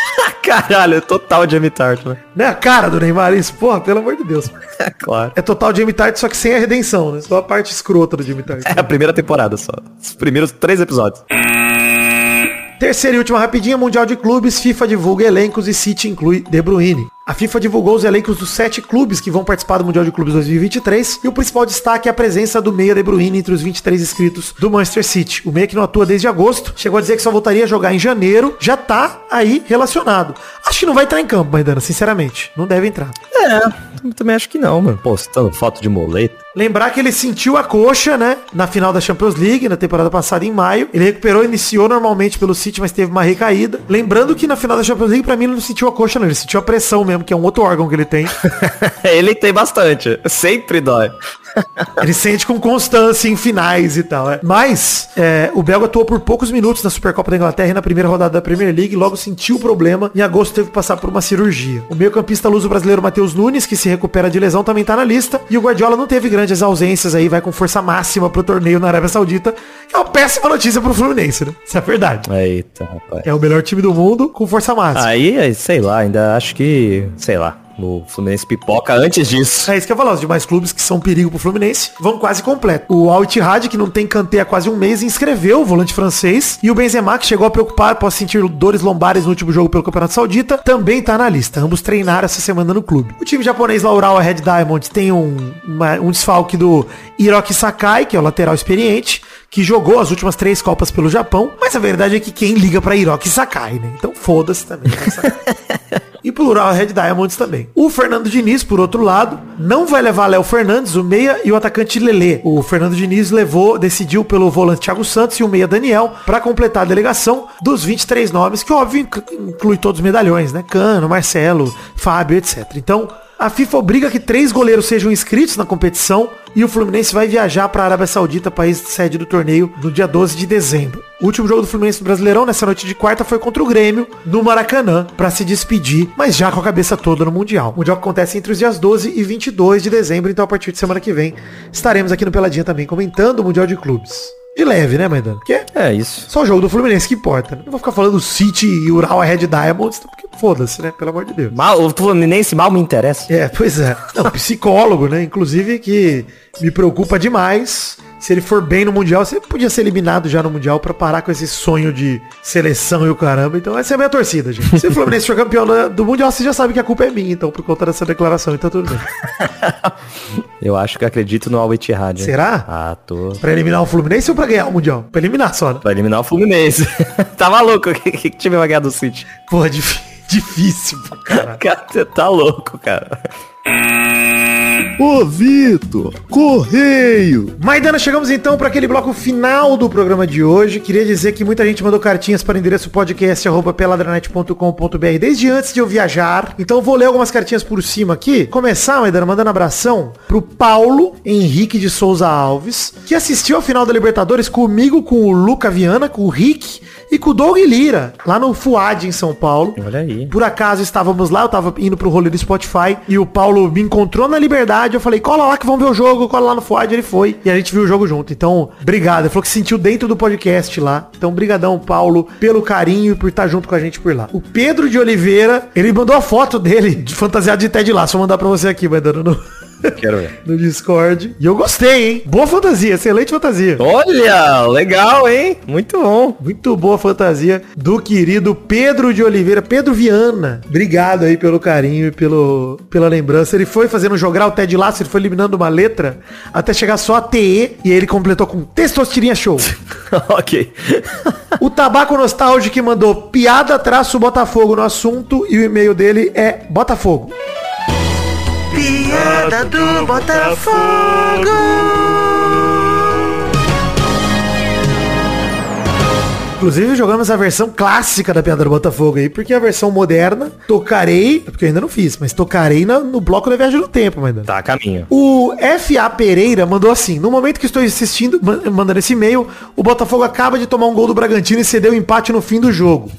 Caralho, é total Jamie Tart, né? Não é a cara do Neymar isso? Porra, pelo amor de Deus. É claro. É total Jamie Tart, só que sem a redenção, né? Só a parte escrota do Jamie Tart. É a primeira temporada só. Os primeiros três episódios. Terceira e última rapidinha, Mundial de Clubes, FIFA divulga elencos e City inclui De Bruyne. A FIFA divulgou os elencos dos sete clubes que vão participar do Mundial de Clubes 2023 e o principal destaque é a presença do meia De Bruyne entre os 23 inscritos do Manchester City. O meia que não atua desde agosto, chegou a dizer que só voltaria a jogar em janeiro, já tá aí relacionado. Acho que não vai entrar em campo, Maidana, sinceramente. Não deve entrar. É, também acho que não, mano. Postando foto de moleta. Lembrar que ele sentiu a coxa, né? Na final da Champions League, na temporada passada, em maio. Ele recuperou, iniciou normalmente pelo City, mas teve uma recaída. Lembrando que na final da Champions League, pra mim, ele não sentiu a coxa, não. Ele sentiu a pressão mesmo, que é um outro órgão que ele tem. ele tem bastante. Sempre dói. Ele sente com constância em finais e tal. É. Mas é, o belga atuou por poucos minutos na Supercopa da Inglaterra e na primeira rodada da Premier League, logo sentiu o problema. Em agosto teve que passar por uma cirurgia. O meio-campista luso brasileiro Matheus Nunes, que se recupera de lesão, também tá na lista. E o Guardiola não teve grandes ausências aí, vai com força máxima pro torneio na Arábia Saudita. É uma péssima notícia pro Fluminense, né? Isso é verdade. Eita, rapaz. É o melhor time do mundo com força máxima. Aí, sei lá, ainda acho que, sei lá O Fluminense pipoca antes disso. É isso que eu ia falar, os demais clubes que são perigo pro Fluminense vão quase completo. O Al Ittihad, que não tem Kanté há quase um mês, inscreveu o volante francês. E o Benzema, que chegou a preocupar após sentir dores lombares no último jogo pelo Campeonato Saudita, também tá na lista. Ambos treinaram essa semana no clube. O time japonês Laural Red Diamonds tem um, uma- um desfalque do Hiroki Sakai, que é o lateral experiente, que jogou as últimas três Copas pelo Japão. Mas a verdade é que quem liga pra Hiroki Sakai, né? Então foda-se também. E pro Ural Red Diamonds também. O Fernando Diniz, por outro lado, não vai levar Léo Fernandes, o meia e o atacante Lelê. O Fernando Diniz levou, decidiu pelo volante Thiago Santos e o meia Daniel para completar a delegação dos 23 nomes, que óbvio inc- inclui todos os medalhões, né? Cano, Marcelo, Fábio, etc. Então, a FIFA obriga que três goleiros sejam inscritos na competição e o Fluminense vai viajar para a Arábia Saudita, país sede do torneio, no dia 12 de dezembro. O último jogo do Fluminense no Brasileirão, nessa noite de quarta, foi contra o Grêmio, no Maracanã, para se despedir, mas já com a cabeça toda no Mundial. O Mundial acontece entre os dias 12 e 22 de dezembro, então a partir de semana que vem estaremos aqui no Peladinha também comentando o Mundial de Clubes. De leve, né, Maidana? Porque é É isso. só o jogo do Fluminense que importa. né? Não vou ficar falando City e Ural Red Diamonds, porque foda-se, né? Pelo amor de Deus. Mal, o Fluminense mal me interessa. É, pois é. Não, psicólogo, né? Inclusive que me preocupa demais. Se ele for bem no Mundial, você podia ser eliminado já no Mundial pra parar com esse sonho de seleção e o caramba. Então essa é a minha torcida, gente. Se o Fluminense for campeão do Mundial, você já sabe que a culpa é minha, então, por conta dessa declaração. Então tudo bem. Eu acho que acredito no Al Ittihad. Será? Ah, tô. Pra eliminar o Fluminense ou pra ganhar o Mundial? Pra eliminar só, né? Pra eliminar o Fluminense. tá maluco? Que, que time vai ganhar do City? Porra, difí- difícil, pra caralho. Cara, você tá louco, cara. Ô Vitor, correio! Maidana, chegamos então para aquele bloco final do programa de hoje. Queria dizer que muita gente mandou cartinhas para o endereço podcast.peladranet.com.br desde antes de eu viajar. Então vou ler algumas cartinhas por cima aqui. Começar, Maidana, mandando abração pro Paulo Henrique de Souza Alves, que assistiu a final da Libertadores comigo, com o Luca Viana, com o Rick e com o Doug Lira, lá no Fuad, em São Paulo. Olha aí. Por acaso estávamos lá, eu tava indo pro rolê do Spotify e o Paulo me encontrou na Liberdade. Eu falei, cola lá que vamos ver o jogo, cola lá no Fuad. Ele foi e a gente viu o jogo junto. Então, obrigado. Ele falou que se sentiu dentro do podcast lá. Então, brigadão, Paulo, pelo carinho e por estar junto com a gente por lá. O Pedro de Oliveira, ele mandou a foto dele de fantasiado de Ted Lasso. Vou mandar pra você aqui, vai dando no, Quero ver. no Discord. E eu gostei, hein? Boa fantasia, excelente fantasia. Olha, legal, hein? Muito bom. Muito boa fantasia do querido Pedro de Oliveira, Pedro Viana. Obrigado aí pelo carinho e pelo, pela lembrança. Ele foi fazendo jogar o Ted Lasso, ele foi eliminando uma letra até chegar só a TE e aí ele completou com Testostirinha Show. ok. o Tabaco Nostálgico mandou piada traço Botafogo no assunto e o e-mail dele é Botafogo. Piada do Botafogo. Inclusive jogamos a versão clássica da Piada do Botafogo aí, porque a versão moderna, tocarei, porque eu ainda não fiz, mas tocarei na- no bloco da Viagem no Tempo, mas Tá caminho. o FA Pereira mandou assim, no momento que estou assistindo, man- mandando esse e-mail, o Botafogo acaba de tomar um gol do Bragantino e cedeu o empate no fim do jogo.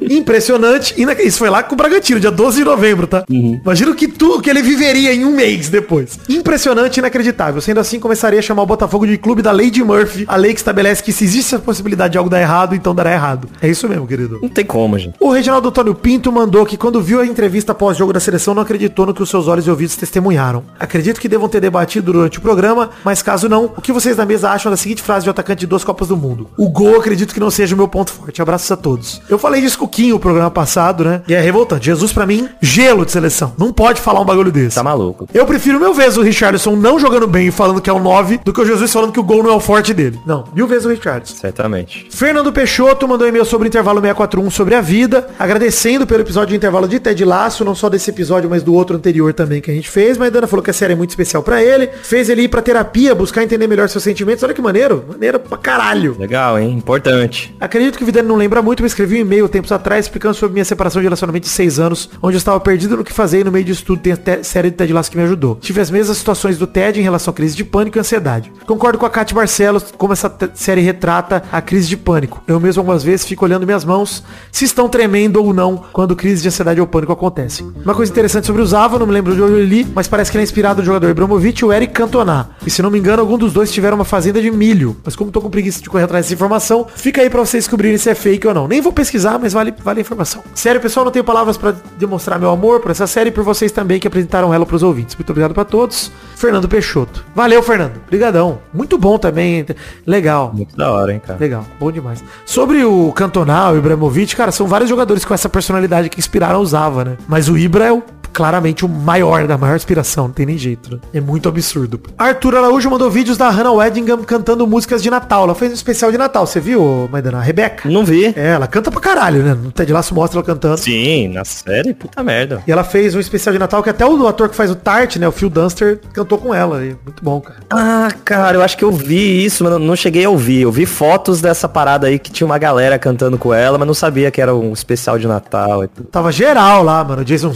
Impressionante. Ina- Isso foi lá com o Bragantino, dia 12 de novembro, tá? Imagina o que, tu, que ele viveria em um mês depois. Impressionante e inacreditável. Sendo assim, começaria a chamar o Botafogo de clube da Lady Murphy, a lei que estabelece que se existe a possibilidade de algo dar errado, então dará errado. É isso mesmo, querido. Não tem como, gente. O Reginaldo Antônio Pinto mandou que quando viu a entrevista pós-jogo da seleção não acreditou no que os seus olhos e ouvidos testemunharam. Acredito que devam ter debatido durante o programa, mas caso não, o que vocês na mesa acham da seguinte frase de um atacante de duas Copas do Mundo? O gol acredito que não seja o meu ponto forte. Abraços a todos. Eu falei disso com o Quinho o programa passado, né? E é revoltante. Jesus pra mim, gelo de seleção. Não pode falar um bagulho desse. Tá maluco. Eu prefiro mil vezes o Richardson não jogando bem e falando que é o 9 do que o Jesus falando que o gol não é o forte dele. Não, mil vezes o Richardson. Certamente. Fernando Peixoto mandou um e-mail sobre o intervalo 641 sobre a vida, agradecendo pelo episódio de intervalo de Ted Laço, não só desse episódio, mas do outro anterior também que a gente fez. Mas a Dana falou que a série é muito especial pra ele. Fez ele ir pra terapia, buscar entender melhor seus sentimentos. Olha que maneiro. Maneiro pra caralho. Legal, hein? Importante. Acredito que o Vidani não lembra muito, mas escrevi um e-mail tempos atrás explicando sobre minha separação de relacionamento de seis anos, onde eu estava perdido no que fazer e no meio disso tudo tem a série de Ted Lasso que me ajudou. Tive as mesmas situações do Ted em relação à crise de pânico e ansiedade. Concordo com a Kate Barcelos como essa série retrata a crise de pânico. Eu mesmo algumas vezes fico olhando minhas mãos se estão tremendo ou não quando crise de ansiedade ou pânico acontecem. Uma coisa interessante sobre o Zava, não me lembro de onde eu li, mas parece que ele é inspirado no jogador Ibrahimovic e o Eric Cantona. E se não me engano, algum dos dois tiveram uma fazenda de milho. Mas como tô com preguiça de correr atrás dessa informação, fica aí pra vocês descobrirem se é fake ou não. Nem vou pesquisar, mas vale vale, a informação. Sério, pessoal, não tenho palavras pra demonstrar meu amor por essa série e por vocês também que apresentaram ela pros ouvintes. Muito obrigado pra todos. Fernando Peixoto. Valeu, Fernando. Obrigadão. Muito bom também. Legal. Muito da hora, hein, cara. Legal, bom demais. Sobre o Cantonal, o Ibrahimovic, cara, são vários jogadores com essa personalidade que inspiraram o Zava, né? Mas o Ibra é o claramente o maior, da maior inspiração, não tem nem jeito, né? É muito absurdo. Arthur Araújo mandou vídeos da Hannah Weddingham cantando músicas de Natal. Ela fez um especial de Natal, você viu, Maidana? A Rebeca? Não vi. É, ela canta pra caralho, né? No Ted Lasso mostra ela cantando. Sim, na série, puta merda. E ela fez um especial de Natal que até o ator que faz o Tart, né, o Phil Dunster, cantou com ela. E muito bom, cara. Ah, cara, eu acho que eu vi isso, mas não- cheguei a ouvir. Eu vi fotos dessa parada aí que tinha uma galera cantando com ela, mas não sabia que era um especial de Natal. e tudo. Tava geral lá, mano. Jason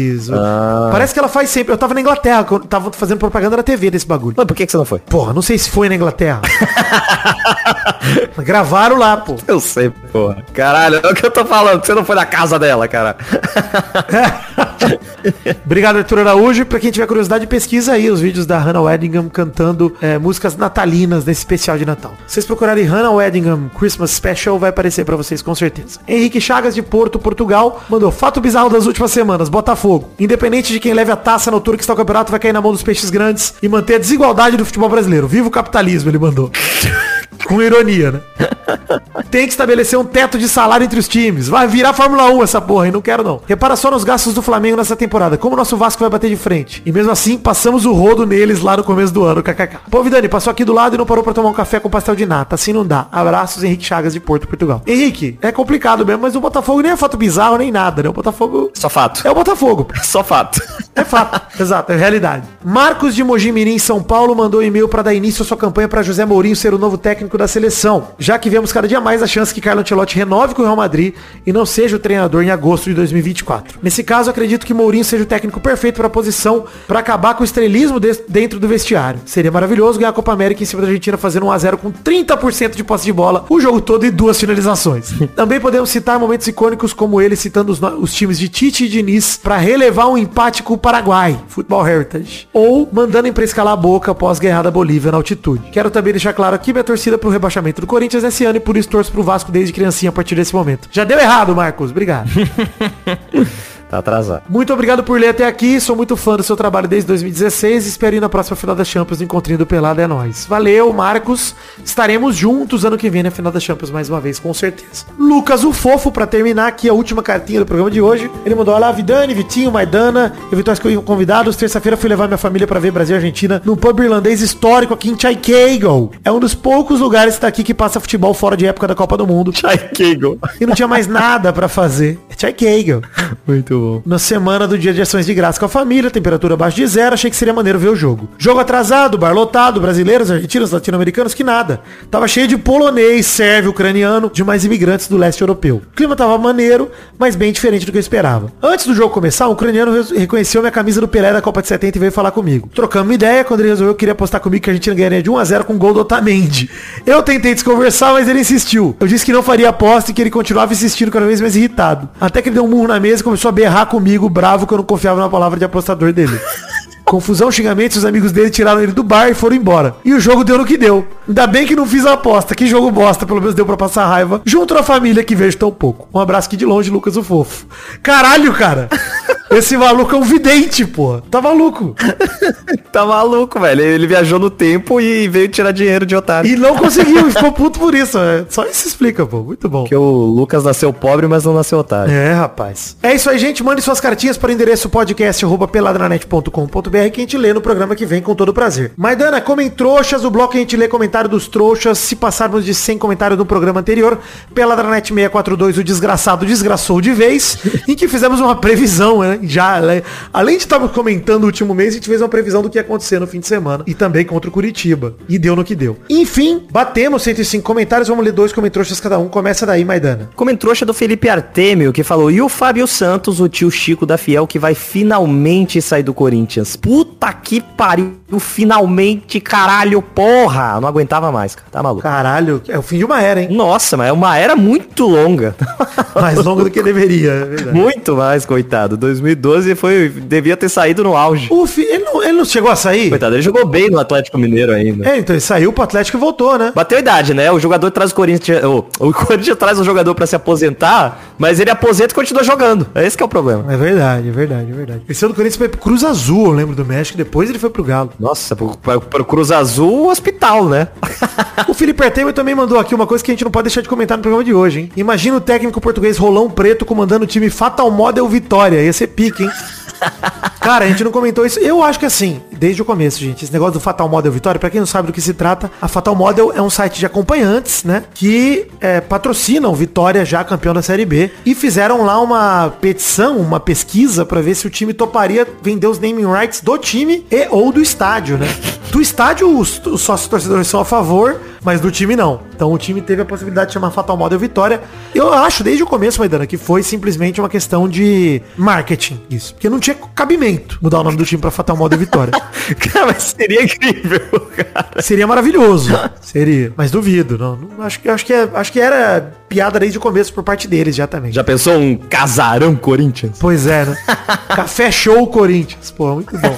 Sudeikis. Ah. Parece que ela faz sempre. Eu tava na Inglaterra, quando tava fazendo propaganda na TV desse bagulho. Mas por que, que você não foi? Porra, não sei se foi na Inglaterra. Gravaram lá, pô. Eu sei, porra. Caralho, é o que eu tô falando. Você não foi na casa dela, cara. Obrigado, Arthur Araújo. Pra quem tiver curiosidade, pesquisa aí os vídeos da Hannah Weddingham cantando é, músicas natalinas nesse especial de Natal. Se vocês procurarem Hannah Weddingham Christmas Special, vai aparecer pra vocês com certeza. Henrique Chagas de Porto, Portugal, mandou fato bizarro das últimas semanas. Botafogo. Independente de quem leve a taça no tour que está o campeonato, vai cair na mão dos peixes grandes e manter a desigualdade do futebol brasileiro. Viva o capitalismo, ele mandou. Com ironia, né? Tem que estabelecer um teto de salário entre os times. Vai virar Fórmula 1 essa porra, e não quero não. Repara só nos gastos do Flamengo nessa temporada. Como o nosso Vasco vai bater de frente. E mesmo assim, passamos o rodo neles lá no começo do ano, kkk. Pô, Vidani, passou aqui do lado e não parou pra tomar um café com pastel de nata. Assim não dá. Abraços, Henrique Chagas de Porto, Portugal. Henrique, é complicado mesmo, mas o Botafogo nem é fato bizarro nem nada, né? O Botafogo Só fato. é o Botafogo. Só fato. É fato. Exato, é realidade. Marcos de Mojimirim, São Paulo, mandou um e-mail para dar início à sua campanha para José Mourinho ser o novo técnico da seleção, já que vemos cada dia mais a chance que Carlo Ancelotti renove com o Real Madrid e não seja o treinador em agosto de 2024. Nesse caso, acredito que Mourinho seja o técnico perfeito para a posição para acabar com o estrelismo de- dentro do vestiário. Seria maravilhoso ganhar a Copa América em cima da Argentina fazendo 1x0 com 30% de posse de bola o jogo todo e duas finalizações. Também podemos citar momentos icônicos como ele citando os, os times de Tite e Diniz para relevar um empate com o Paraguai, Football Heritage, ou mandando em pra escalar a boca após ganhar da Bolívia na altitude. Quero também deixar claro aqui minha torcida pro rebaixamento do Corinthians esse ano e por isso torço pro Vasco desde criancinha a partir desse momento. Já deu errado, Marcos. Obrigado. Tá atrasado. Muito obrigado por ler até aqui. Sou muito fã do seu trabalho desde 2016. Espero ir na próxima final da Champions no encontrinho do Pelado. É nóis. Valeu, Marcos. Estaremos juntos ano que vem na final da Champions mais uma vez, com certeza. Lucas, o fofo, pra terminar aqui a última cartinha do programa de hoje. Ele mandou, olá, Vidani, Vitinho, Maidana, eventuais co- convidados. Terça-feira fui levar minha família pra ver Brasil e Argentina num pub irlandês histórico aqui em Chicago. É um dos poucos lugares daqui que passa futebol fora de época da Copa do Mundo. Chai Kegel. E não tinha mais nada pra fazer. É Chicago Muito na semana do dia de ações de graça com a família, temperatura abaixo de zero, achei que seria maneiro ver o jogo. Jogo atrasado, bar lotado, brasileiros, argentinos, latino-americanos, que nada. Tava cheio de polonês, sérvio, ucraniano, de mais imigrantes do leste europeu. O clima tava maneiro, mas bem diferente do que eu esperava. Antes do jogo começar, um ucraniano re- reconheceu minha camisa do Pelé da Copa de 70 e veio falar comigo. Trocamos uma ideia, quando ele resolveu que queria apostar comigo que a Argentina ganharia de 1 a 0 com gol do Otamendi. Eu tentei desconversar, mas ele insistiu. Eu disse que não faria aposta e que ele continuava insistindo cada vez mais irritado. Até que ele deu um murro na mesa e começou a berrar comigo, bravo, que eu não confiava na palavra de apostador dele. Confusão, xingamentos, os amigos dele tiraram ele do bar e foram embora. E o jogo deu no que deu. Ainda bem que não fiz a aposta. Que jogo bosta, pelo menos deu pra passar raiva. Junto à família que vejo tão pouco. Um abraço aqui de longe, Lucas o Fofo. Caralho, cara. Esse maluco é um vidente, pô. Tá maluco. Tá maluco, velho. Ele viajou no tempo e veio tirar dinheiro de otário. E não conseguiu, ficou puto por isso. É, só isso explica, pô. Muito bom. Porque o Lucas nasceu pobre, mas não nasceu otário. É, rapaz. É isso aí, gente. Mande suas cartinhas para o endereço podcast peladranet.com.br que a gente lê no programa que vem com todo prazer. Maidana, comem trouxas, o bloco a gente lê comentário dos trouxas. Se passarmos de 100 comentários do programa anterior, Peladranet 642, o desgraçado desgraçou de vez, em que fizemos uma previsão, né? Já, né? além de estarmos comentando o último mês, a gente fez uma previsão do que ia acontecer no fim de semana e também contra o Curitiba. E deu no que deu. Enfim, batemos 105 comentários, vamos ler dois comentários cada um. Começa daí, Maidana. Comentrouxa do Felipe Artemio, que falou, e o Fábio Santos, o tio Chico da Fiel, que vai finalmente sair do Corinthians. Puta que pariu, finalmente, caralho, porra. Não aguentava mais, cara. Tá maluco. Caralho, é o fim de uma era, hein? Nossa, mas é uma era muito longa. Mais longo do que deveria, é verdade. muito mais, coitado. 2012 foi. Devia ter saído no auge. O fi... ele, não, ele não chegou a sair? Coitado, ele jogou bem no Atlético Mineiro ainda. É, então ele saiu pro Atlético e voltou, né? Bateu a idade, né? O jogador traz o Corinthians. O, o Corinthians traz o jogador pra se aposentar, mas ele aposenta e continua jogando. É esse que é o problema. É verdade, é verdade, é verdade. Esse ano do Corinthians foi pro Cruz Azul, eu lembro do México, depois ele foi pro Galo. Nossa, pro, pro Cruz Azul, hospital, né? O Felipe Artemis também mandou aqui uma coisa que a gente não pode deixar de comentar no programa de hoje, hein? Imagina o técnico português Rolão Preto comandando o time Fatal Model Vitória. Ia ser pique, hein? Cara, a gente não comentou isso. Eu acho que assim, desde o começo, gente, esse negócio do Fatal Model Vitória, pra quem não sabe do que se trata, a Fatal Model é um site de acompanhantes, né? Que é, patrocinam Vitória, já campeão da Série B. E fizeram lá uma petição, uma pesquisa pra ver se o time toparia vender os naming rights do time e ou do estádio, né? Do estádio, os, os sócios torcedores são a favor, mas do time não. Então o time teve a possibilidade de chamar Fatal Model Vitória. Eu acho desde o começo, Maidana, que foi simplesmente uma questão de marketing. Isso. Porque não tinha cabimento mudar o nome do time pra Fatal Model Vitória. cara, mas seria incrível, cara. Seria maravilhoso. Seria. Mas duvido. Não, não acho, que- acho, que, é- acho que era piada desde o começo por parte deles já também. Já pensou um casarão Corinthians? Pois é, né? Café Show Corinthians. Pô, muito bom.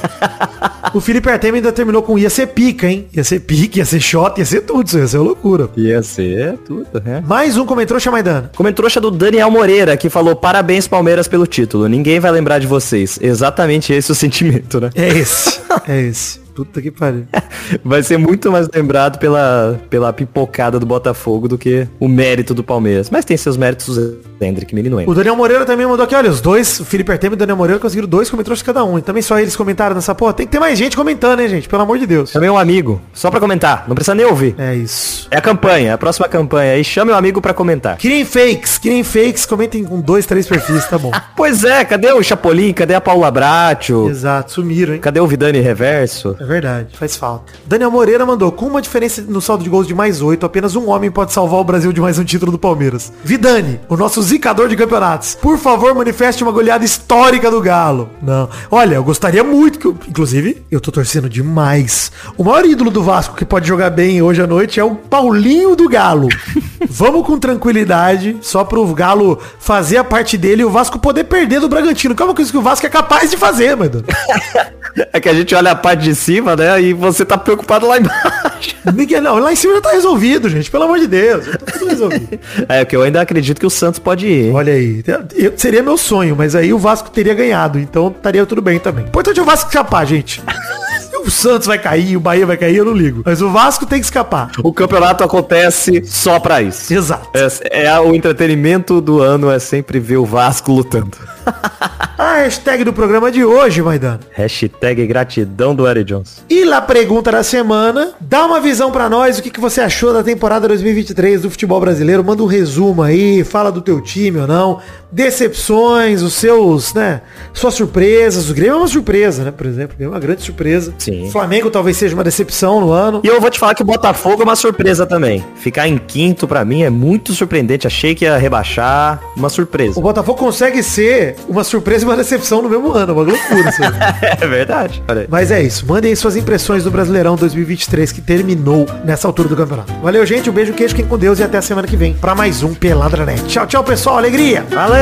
O Felipe Artemis ainda terminou com ia ser pica, hein? Ia ser pique, ia ser shot, ia ser tudo. Isso ia ser loucura. Ia ser tudo, né? Mais um comentário Maidana. Comentrouxa do Daniel Moreira, que falou parabéns Palmeiras pelo título. Ninguém vai lembrar de vocês. Exatamente esse o sentimento, né? É esse. É esse. Puta que pariu. Vai ser muito mais lembrado pela, pela pipocada do Botafogo do que o mérito do Palmeiras. Mas tem seus méritos o Hendrick, menino O Hendrick. Daniel Moreira também mandou aqui, olha, os dois, o Felipe Artemis e o Daniel Moreira conseguiram dois comentários cada um. E também só eles comentaram nessa porra. Tem que ter mais gente comentando, hein, gente? Pelo amor de Deus. Também um amigo, só pra comentar. Não precisa nem ouvir. É isso. É a campanha, a próxima campanha. E chame o amigo pra comentar. Criem fakes, criem fakes, comentem com dois, três perfis, tá bom. Pois é, cadê o Chapolin? Cadê a Paula Bracho? Exato, sumiram, hein? Cadê o Vidani Reverso? É verdade, faz falta. Daniel Moreira mandou, com uma diferença no saldo de gols de mais oito, apenas um homem pode salvar o Brasil de mais um título do Palmeiras. Vidani, o nosso zicador de campeonatos. Por favor, manifeste uma goleada histórica do Galo. Não. Olha, eu gostaria muito que, eu, inclusive, eu tô torcendo demais. O maior ídolo do Vasco que pode jogar bem hoje à noite é o Paulinho do Galo. Vamos com tranquilidade, só pro Galo fazer a parte dele e o Vasco poder perder do Bragantino. Que é uma coisa que o Vasco é capaz de fazer, mano. É que a gente olha a parte de cima, né? E você tá preocupado lá embaixo. Ninguém, não, lá em cima já tá resolvido, gente. Pelo amor de Deus. Já tá tudo resolvido. É que eu ainda acredito que o Santos pode ir. Olha aí. eu- seria meu sonho, mas aí o Vasco teria ganhado. Então estaria tudo bem também. Importante é o Vasco escapar, gente. o Santos vai cair, o Bahia vai cair, eu não ligo. Mas o Vasco tem que escapar. O campeonato acontece só pra isso. Exato. É, é o entretenimento do ano é sempre ver o Vasco lutando. A hashtag do programa de hoje, Maidana. Hashtag gratidão do Eric Jones. E lá pergunta da semana, dá uma visão pra nós, o que, que você achou da temporada 2023 do futebol brasileiro, manda um resumo aí, fala do teu time ou não, decepções, os seus, né, suas surpresas, o Grêmio é uma surpresa, né, por exemplo, o Grêmio é uma grande surpresa. Sim. O Flamengo talvez seja uma decepção no ano. E eu vou te falar que o Botafogo é uma surpresa também. Ficar em quinto pra mim é muito surpreendente. Achei que ia rebaixar. Uma surpresa. O Botafogo consegue ser uma surpresa e uma decepção no mesmo ano, uma loucura aí. É verdade. Mas é isso. Mandem aí suas impressões do Brasileirão 2023 que terminou nessa altura do campeonato. Valeu, gente. Um beijo, queijo, fiquem com Deus e até a semana que vem pra mais um Peladranet. Tchau, tchau, pessoal. Alegria. Valeu!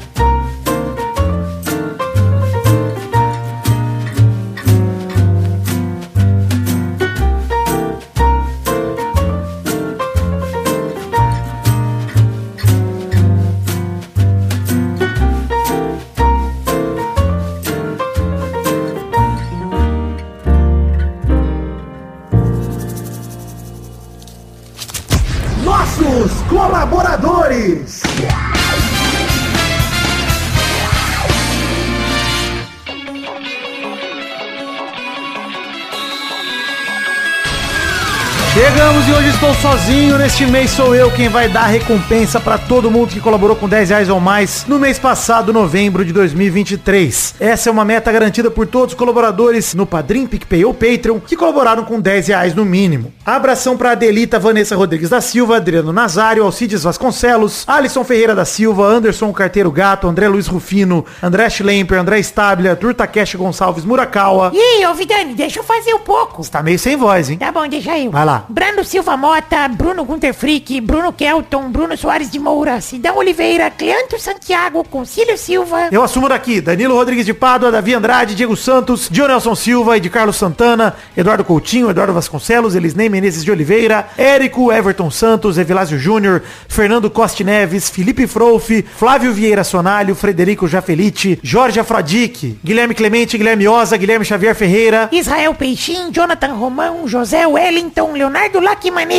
estou sozinho. Neste mês sou eu quem vai dar recompensa para todo mundo que colaborou com 10 reais ou mais no mês passado, novembro de 2023. Essa é uma meta garantida por todos os colaboradores no Padrim, PicPay ou Patreon que colaboraram com 10 reais no mínimo. Abração para Adelita Vanessa Rodrigues da Silva, Adriano Nazário, Alcides Vasconcelos, Alisson Ferreira da Silva, Anderson Carteiro Gato, André Luiz Rufino, André Schlemper, André Stabler, Arthur Takeshi Gonçalves Murakawa. Aí, ô Vidani, deixa eu fazer um pouco. Tá meio sem voz, hein? Tá bom, deixa eu. Vai lá. Brando Silva Mota, Bruno Gunter Frick, Bruno Kelton, Bruno Soares de Moura, Sidão Oliveira, Cleanto Santiago, Concílio Silva. Eu assumo daqui, Danilo Rodrigues de Pádua, Davi Andrade, Diego Santos, Dionelson Silva e de Carlos Santana, Eduardo Coutinho, Eduardo Vasconcelos, Elisnei Menezes de Oliveira, Érico, Everton Santos, Evilásio Júnior, Fernando Costa Neves, Felipe Frouf, Flávio Vieira Sonalho, Frederico Jafelite, Jorge Afrodique, Guilherme Clemente, Guilherme Oza, Guilherme Xavier Ferreira, Israel Peixinho, Jonathan Romão, José Wellington, Leonardo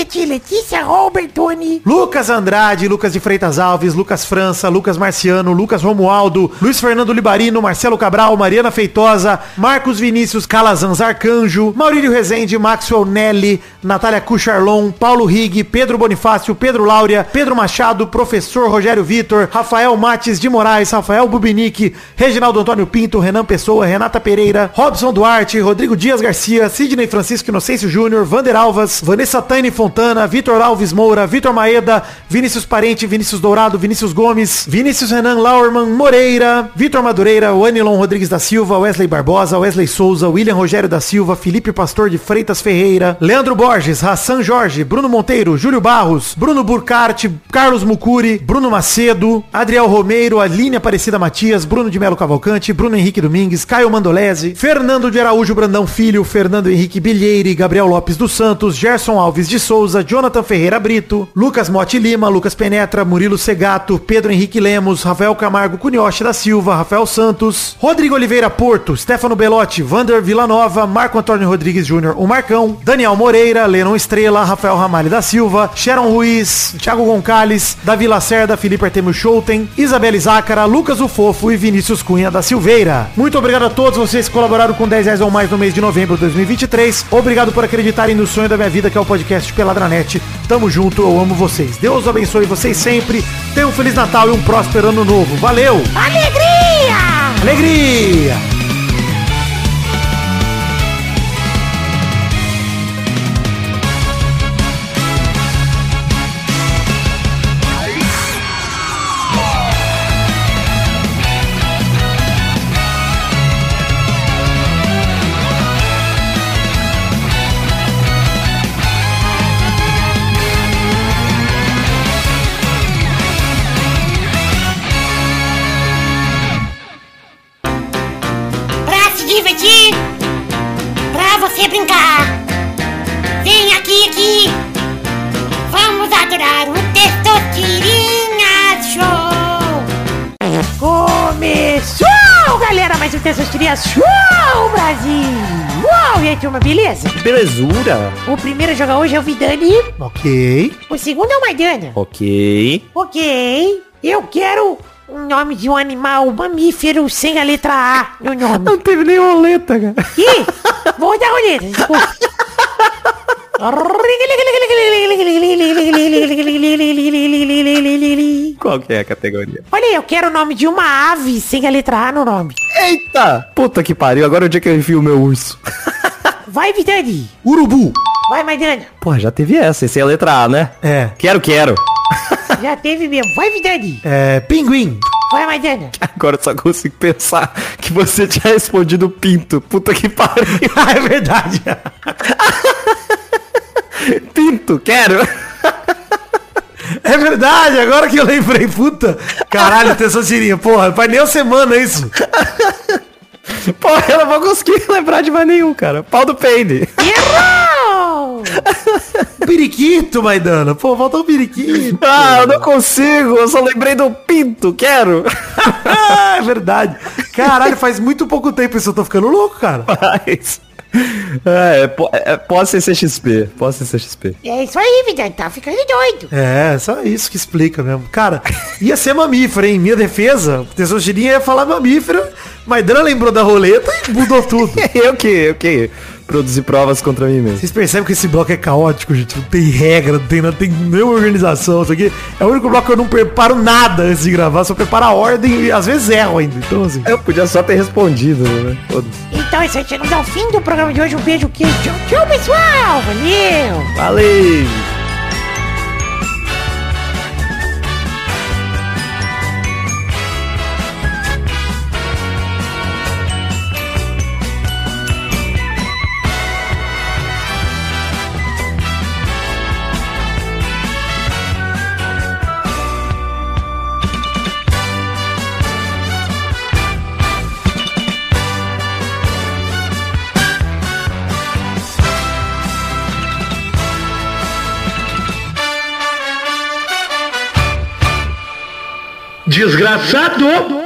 Lacimanetti, Letícia Robertoni. Lucas Andrade, Lucas de Freitas Alves, Lucas França, Lucas Marciano, Lucas Romualdo, Luiz Fernando Libarino, Marcelo Cabral, Mariana Feitosa, Marcos Vinícius Calazans Arcanjo, Maurílio Rezende, Maxwell Nelly, Natália Cucharlon, Paulo Rig, Pedro Bonifácio, Pedro Láurea, Pedro Machado, Professor Rogério Vitor, Rafael Mates de Moraes, Rafael Bubinique, Reginaldo Antônio Pinto, Renan Pessoa, Renata Pereira, Robson Duarte, Rodrigo Dias Garcia, Sidney Francisco Inocêncio Júnior, Vander Alvas, Vanessa Taine Fontana, Vitor Alves Moura, Vitor Maeda, Vinícius Parente, Vinícius Dourado, Vinícius Gomes, Vinícius Renan Lauerman Moreira, Vitor Madureira, Wanilon Rodrigues da Silva, Wesley Barbosa, Wesley Souza, William Rogério da Silva, Felipe Pastor de Freitas Ferreira, Leandro Borges, Hassan Jorge, Bruno Monteiro, Júlio Barros, Bruno Burkart, Carlos Mucuri, Bruno Macedo, Adriel Romeiro, Aline Aparecida Matias, Bruno de Melo Cavalcante, Bruno Henrique Domingues, Caio Mandolese, Fernando de Araújo Brandão Filho, Fernando Henrique Bilheire, Gabriel Lopes dos Santos, Gerson Alves de Souza, Jonathan Ferreira Brito, Lucas Mote Lima, Lucas Penetra, Murilo Segato, Pedro Henrique Lemos, Rafael Camargo Cunhoche da Silva, Rafael Santos, Rodrigo Oliveira Porto, Stefano Belotti, Vander Villanova, Marco Antônio Rodrigues Júnior, o Marcão, Daniel Moreira, Lenon Estrela, Rafael Ramalho da Silva, Sharon Ruiz, Thiago Gonçalves, Davi Lacerda, Felipe Artemio Schouten, Isabelle Zácara, Lucas o Fofo e Vinícius Cunha da Silveira. Muito obrigado a todos vocês que colaboraram com 10 reais ou mais no mês de novembro de 2023. Obrigado por acreditarem no sonho da minha vida, que é o podcast Peladranet. Tamo junto, eu amo vocês. Deus abençoe vocês sempre. Tenham um Feliz Natal e um próspero ano novo. Valeu! Alegria! Alegria! Mais um Testosterinha Show, Brasil. Uau, e aí, turma, beleza? Belezura. O primeiro a jogar hoje é o Vidani. Ok. O segundo é o Maidana. Ok. Ok. Eu quero o nome de um animal mamífero sem a letra A no nome. Não teve nenhuma letra, cara. Ih, vou dar roleta, desculpa. Qual que é a categoria? Olha aí, eu quero o nome de uma ave sem a letra A no nome. Eita! Puta que pariu, agora é o dia que eu enfio o meu urso. Vai, Vidani. Urubu. Vai, Maidana. Porra, já teve essa, esse é a letra A, né? É. Quero, quero. Já teve mesmo. Vai, Vidani. É. Pinguim. Vai, Maidana. Agora eu só consigo pensar que você tinha respondido pinto. Puta que pariu. Ah, é verdade. Pinto, quero. É verdade, agora que eu lembrei, puta. Caralho, Tessocirinha, porra, faz nem uma semana isso. Porra, eu não vou conseguir lembrar de mais nenhum, cara. Pau do. Errou! Periquito, Maidana. Pô, faltou um periquito. Ah, eu não consigo. Eu só lembrei do pinto, quero. É verdade. Caralho, faz muito pouco tempo isso, eu tô ficando louco, cara. Mas... É, po- é, pode ser CXP. Pode ser CXP. É isso aí, Vidani. Tá ficando doido. É, só isso que explica mesmo. Cara, ia ser mamífero, hein? Minha defesa, Tessocirinha ia falar mamífero, Maidana lembrou da roleta e mudou tudo. Eu que, eu que. Produzir provas contra mim mesmo. Vocês percebem que esse bloco é caótico, gente? Não tem regra, não tem, não tem nenhuma organização. Isso aqui é o único bloco que eu não preparo nada antes de gravar, só preparo a ordem e às vezes erro ainda. Então, assim. Eu podia só ter respondido, né? Foda-se. Então é isso aí, chegamos ao fim do programa de hoje. Um beijo, queijo. Tchau, tchau, pessoal. Valeu. Valeu! Desgraçado!